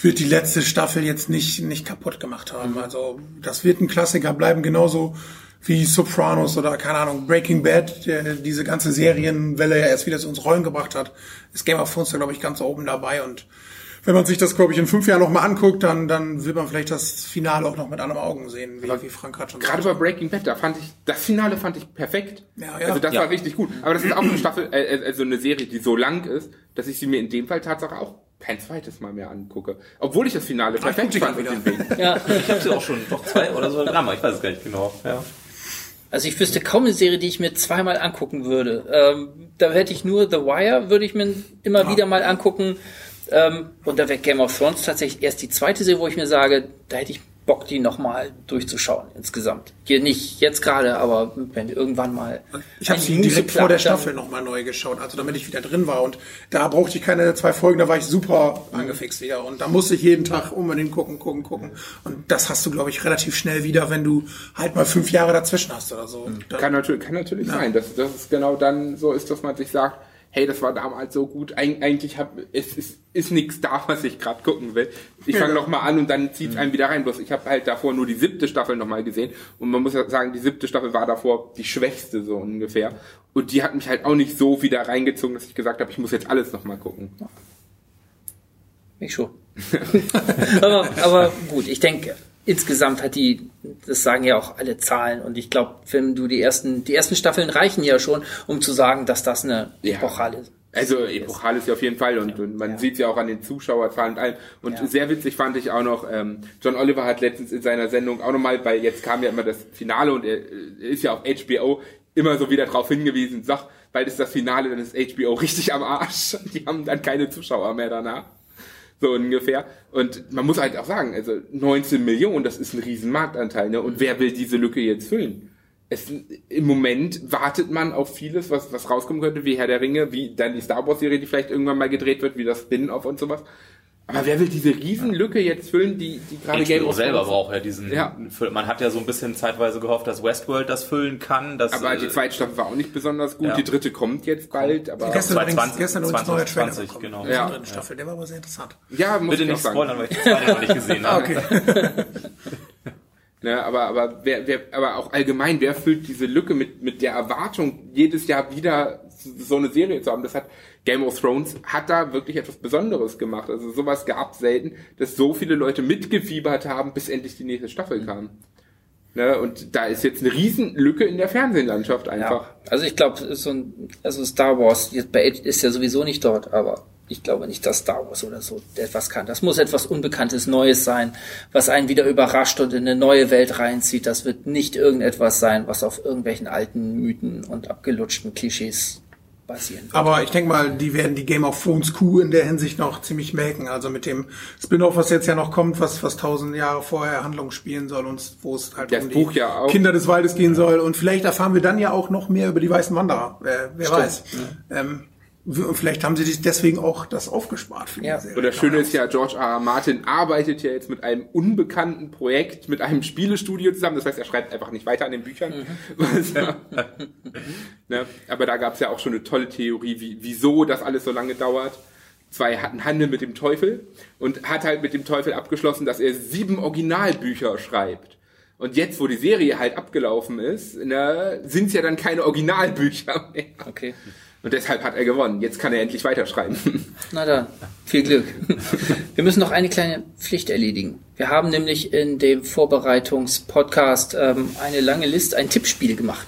wird die letzte Staffel jetzt nicht, nicht kaputt gemacht haben. Also das wird ein Klassiker bleiben, genauso wie Sopranos oder keine Ahnung, Breaking Bad, der diese ganze Serienwelle ja erst wieder zu uns Rollen gebracht hat, ist Game of Thrones da, glaube ich, ganz oben dabei. Und wenn man sich das, glaube ich, in fünf Jahren nochmal anguckt, dann, dann wird man vielleicht das Finale auch noch mit anderen Augen sehen, wie, wie Frank hat schon Gerade bei Breaking Bad, da fand ich, das Finale fand ich perfekt. Ja, ja. Also das Ja. war richtig gut. Aber das ist auch eine Staffel, äh, also eine Serie, die so lang ist, dass ich sie mir in dem Fall Tatsache auch kein zweites Mal mehr angucke. Obwohl ich das Finale guck perfekt die fand. mal mit den Wegen. Ja. Ich habe sie auch schon doch zwei oder so dreimal, ich weiß es gar nicht genau. Ja. Also ich wüsste kaum eine Serie, die ich mir zweimal angucken würde. Ähm, da hätte ich nur The Wire, würde ich mir immer wieder mal angucken. Ähm, und da wäre Game of Thrones tatsächlich erst die zweite Serie, wo ich mir sage, da hätte ich Bock, die nochmal durchzuschauen insgesamt. Hier nicht jetzt gerade, aber wenn irgendwann mal. Ich habe sie direkt vor der Staffel nochmal neu geschaut, also damit ich wieder drin war. Und da brauchte ich keine zwei Folgen, da war ich super angefixt wieder. Und da musste ich jeden Tag unbedingt gucken, gucken, gucken. Und das hast du, glaube ich, relativ schnell wieder, wenn du halt mal fünf Jahre dazwischen hast oder so. Dann- Kann natürlich, kann natürlich sein, dass das ist genau dann so ist, dass man sich sagt, hey, das war damals so gut, Eig eigentlich hab, es ist, ist nichts da, was ich gerade gucken will. Ich fange noch mal an und dann zieht es einem wieder rein. Bloß ich habe halt davor nur die siebte Staffel noch mal gesehen und man muss ja sagen, die siebte Staffel war davor die schwächste so ungefähr. Und die hat mich halt auch nicht so wieder reingezogen, dass ich gesagt habe, ich muss jetzt alles noch mal gucken. Mich schon. aber, aber gut, ich denke, insgesamt hat die, das sagen ja auch alle Zahlen und ich glaube, wenn du die ersten, die ersten Staffeln reichen ja schon, um zu sagen, dass das eine Ja. epochale Also epochal ist ja auf jeden Fall und, und man Ja. sieht ja auch an den Zuschauerzahlen und allem. Und Ja. sehr witzig fand ich auch noch, ähm, John Oliver hat letztens in seiner Sendung auch nochmal, weil jetzt kam ja immer das Finale und er, er ist ja auf HBO immer so wieder drauf hingewiesen, sag, bald ist das Finale, dann ist HBO richtig am Arsch. Die haben dann keine Zuschauer mehr danach. So ungefähr. Und man muss halt auch sagen, also 19 Millionen, das ist ein riesen Marktanteil. Ne? Und wer will diese Lücke jetzt füllen? Es, Im Moment wartet man auf vieles, was, was rauskommen könnte, wie Herr der Ringe, wie dann die Star Wars Serie, die vielleicht irgendwann mal gedreht wird, wie das Spin-off und sowas. Aber wer will diese riesen Lücke jetzt füllen, die, die gerade HBO of selber braucht ja diesen. Ja. Man hat ja so ein bisschen zeitweise gehofft, dass Westworld das füllen kann. Dass, Aber die äh, zweite Staffel war auch nicht besonders gut. Ja. Die dritte kommt jetzt bald, aber Gestern übrigens, 2020, gestern übrigens neuer Trailer 2020, bekommen. genau. Ja. dritten Staffel, der war aber sehr interessant. ja, muss Bitte ich nicht sagen. spoilern, weil ich die zweite noch nicht gesehen habe. okay. Ne, aber, aber, wer, wer, aber auch allgemein, wer füllt diese Lücke mit, mit der Erwartung, jedes Jahr wieder so eine Serie zu haben? Das hat Game of Thrones hat da wirklich etwas Besonderes gemacht. Also sowas gab selten, dass so viele Leute mitgefiebert haben, bis endlich die nächste Staffel kam. Ne, und da ist jetzt eine riesen Lücke in der Fernsehlandschaft einfach. Ja, also ich glaube, so ein, also Star Wars jetzt bei Ed ist ja sowieso nicht dort, aber ich glaube nicht, dass Star Wars oder so etwas kann. Das muss etwas Unbekanntes, Neues sein, was einen wieder überrascht und in eine neue Welt reinzieht. Das wird nicht irgendetwas sein, was auf irgendwelchen alten Mythen und abgelutschten Klischees basieren wird. Aber ich denke mal, die werden die Game of Thrones Kuh in der Hinsicht noch ziemlich melken. Also mit dem Spin-off, was jetzt ja noch kommt, was was tausend Jahre vorher Handlung spielen soll und wo es halt Das um die Buch ja auch. Kinder des Waldes gehen soll. Und vielleicht erfahren wir dann ja auch noch mehr über die weißen Wanderer. Wer, wer weiß. Ähm, w- und vielleicht haben sie sich deswegen auch das aufgespart für die Ja. Serie. Und das Schöne ist ja, George R. R. Martin arbeitet ja jetzt mit einem unbekannten Projekt, mit einem Spielestudio zusammen. Das heißt, er schreibt einfach nicht weiter an den Büchern. Was, ne? Aber da gab es ja auch schon eine tolle Theorie, wie, wieso das alles so lange dauert. Zwei hatten Handel mit dem Teufel und hat halt mit dem Teufel abgeschlossen, dass er sieben Originalbücher schreibt. Und jetzt, wo die Serie halt abgelaufen ist, ne, sind es ja dann keine Originalbücher mehr. Okay. Und deshalb hat er gewonnen. Jetzt kann er endlich weiterschreiben. Na dann, viel Glück. Wir müssen noch eine kleine Pflicht erledigen. Wir haben nämlich in dem Vorbereitungspodcast ähm, eine lange Liste, ein Tippspiel gemacht.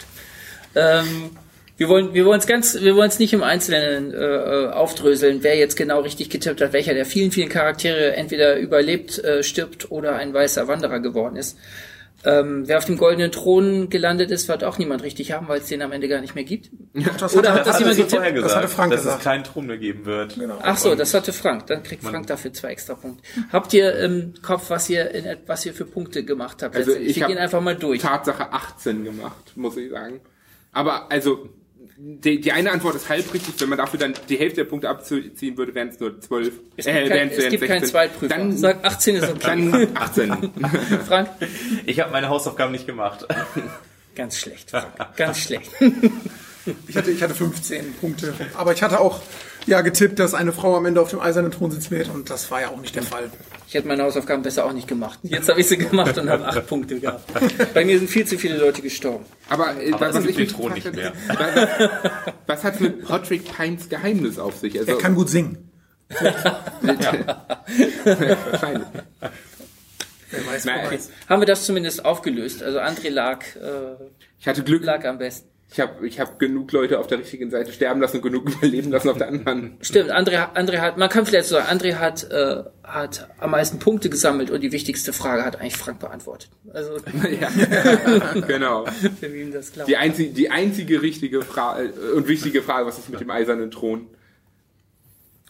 Ähm, wir wollen, wir wollen es ganz, wir wollen es nicht im Einzelnen äh, äh, aufdröseln, wer jetzt genau richtig getippt hat, welcher der vielen, vielen Charaktere entweder überlebt, äh, stirbt oder ein weißer Wanderer geworden ist. Ähm, wer auf dem goldenen Thron gelandet ist, wird auch niemand richtig haben, weil es den am Ende gar nicht mehr gibt. das Oder hat, hat das das jemand du getippt? vorher gesagt, Das hatte Frank dass gesagt. es keinen Thron mehr geben wird. Genau. Ach so, das hatte Frank. Dann kriegt Frank dafür zwei extra Punkte. Habt ihr im Kopf, was ihr, in, was ihr für Punkte gemacht habt? Also ich Wir hab gehen einfach mal durch. Tatsache 18 gemacht, muss ich sagen. Aber also die, die eine Antwort ist halb richtig, wenn man dafür dann die Hälfte der Punkte abziehen würde, wären es nur 12. Es gibt, kein, wären's- es gibt keinen 16. Zweitprüfer. Dann, Sag 18 ist okay. dann 18. Frank? Ich habe meine Hausaufgaben nicht gemacht. Ganz schlecht, Frank. Ganz schlecht. Ich hatte, ich hatte 15 Punkte. Aber ich hatte auch ja getippt, dass eine Frau am Ende auf dem eisernen Thron sitzen wird und das war ja auch nicht der Fall. Ich hätte meine Hausaufgaben besser auch nicht gemacht. Jetzt habe ich sie gemacht und habe acht Punkte gehabt. Bei mir sind viel zu viele Leute gestorben. Aber, äh, Aber es was gibt ich den mich Thron nicht hatte, Was, was hat mit Patrick Pines Geheimnis auf sich? Also, Er kann gut singen. wahrscheinlich. Weiß, wer weiß. Haben wir das zumindest aufgelöst? Also André lag, äh, Ich hatte Glück. lag am besten. Ich habe ich hab genug Leute auf der richtigen Seite sterben lassen und genug überleben lassen auf der anderen. Stimmt, André, André hat, man kann vielleicht so sagen, André hat, äh, hat am meisten Punkte gesammelt und die wichtigste Frage hat eigentlich Frank beantwortet. Also, ja, genau. für wen das glaubt. Die, einzige, die einzige richtige Frage und wichtige Frage, was ist mit dem eisernen Thron?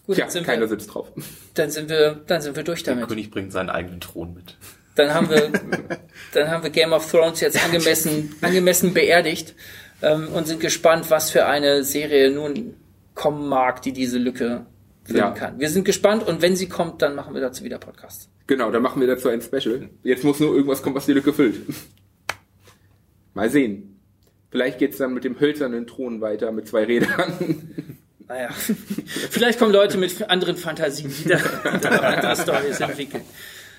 Gut, Tja, keiner wir, sitzt drauf. dann sind wir, dann sind wir durch Der damit. König bringt seinen eigenen Thron mit. Dann haben wir, dann haben wir Game of Thrones jetzt angemessen, angemessen beerdigt ähm, und sind gespannt, was für eine Serie nun kommen mag, die diese Lücke füllen Ja. kann. Wir sind gespannt und wenn sie kommt, dann machen wir dazu wieder Podcasts. Genau, dann machen wir dazu ein Special. Jetzt muss nur irgendwas kommen, was die Lücke füllt. Mal sehen. Vielleicht geht's dann mit dem hölzernen Thron weiter mit zwei Rädern. Naja, vielleicht kommen Leute mit anderen Fantasien, die da, die da andere Stories entwickeln.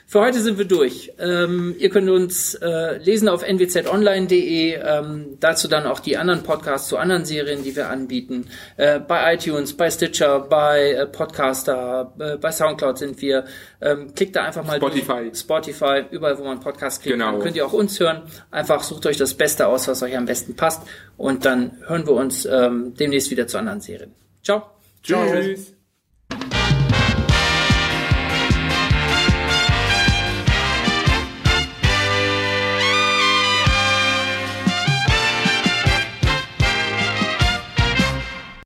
Für heute sind wir durch. Ähm, ihr könnt uns äh, lesen auf nwzonline.de, ähm, dazu dann auch die anderen Podcasts zu anderen Serien, die wir anbieten. Äh, bei iTunes, bei Stitcher, bei äh, Podcaster, äh, bei Soundcloud sind wir. Ähm, klickt da einfach mal Spotify. durch. Spotify, überall wo man Podcast klickt, Genau. dann könnt ihr auch uns hören. Einfach sucht euch das Beste aus, was euch am besten passt und dann hören wir uns ähm, demnächst wieder zu anderen Serien. Ciao. Tschüss.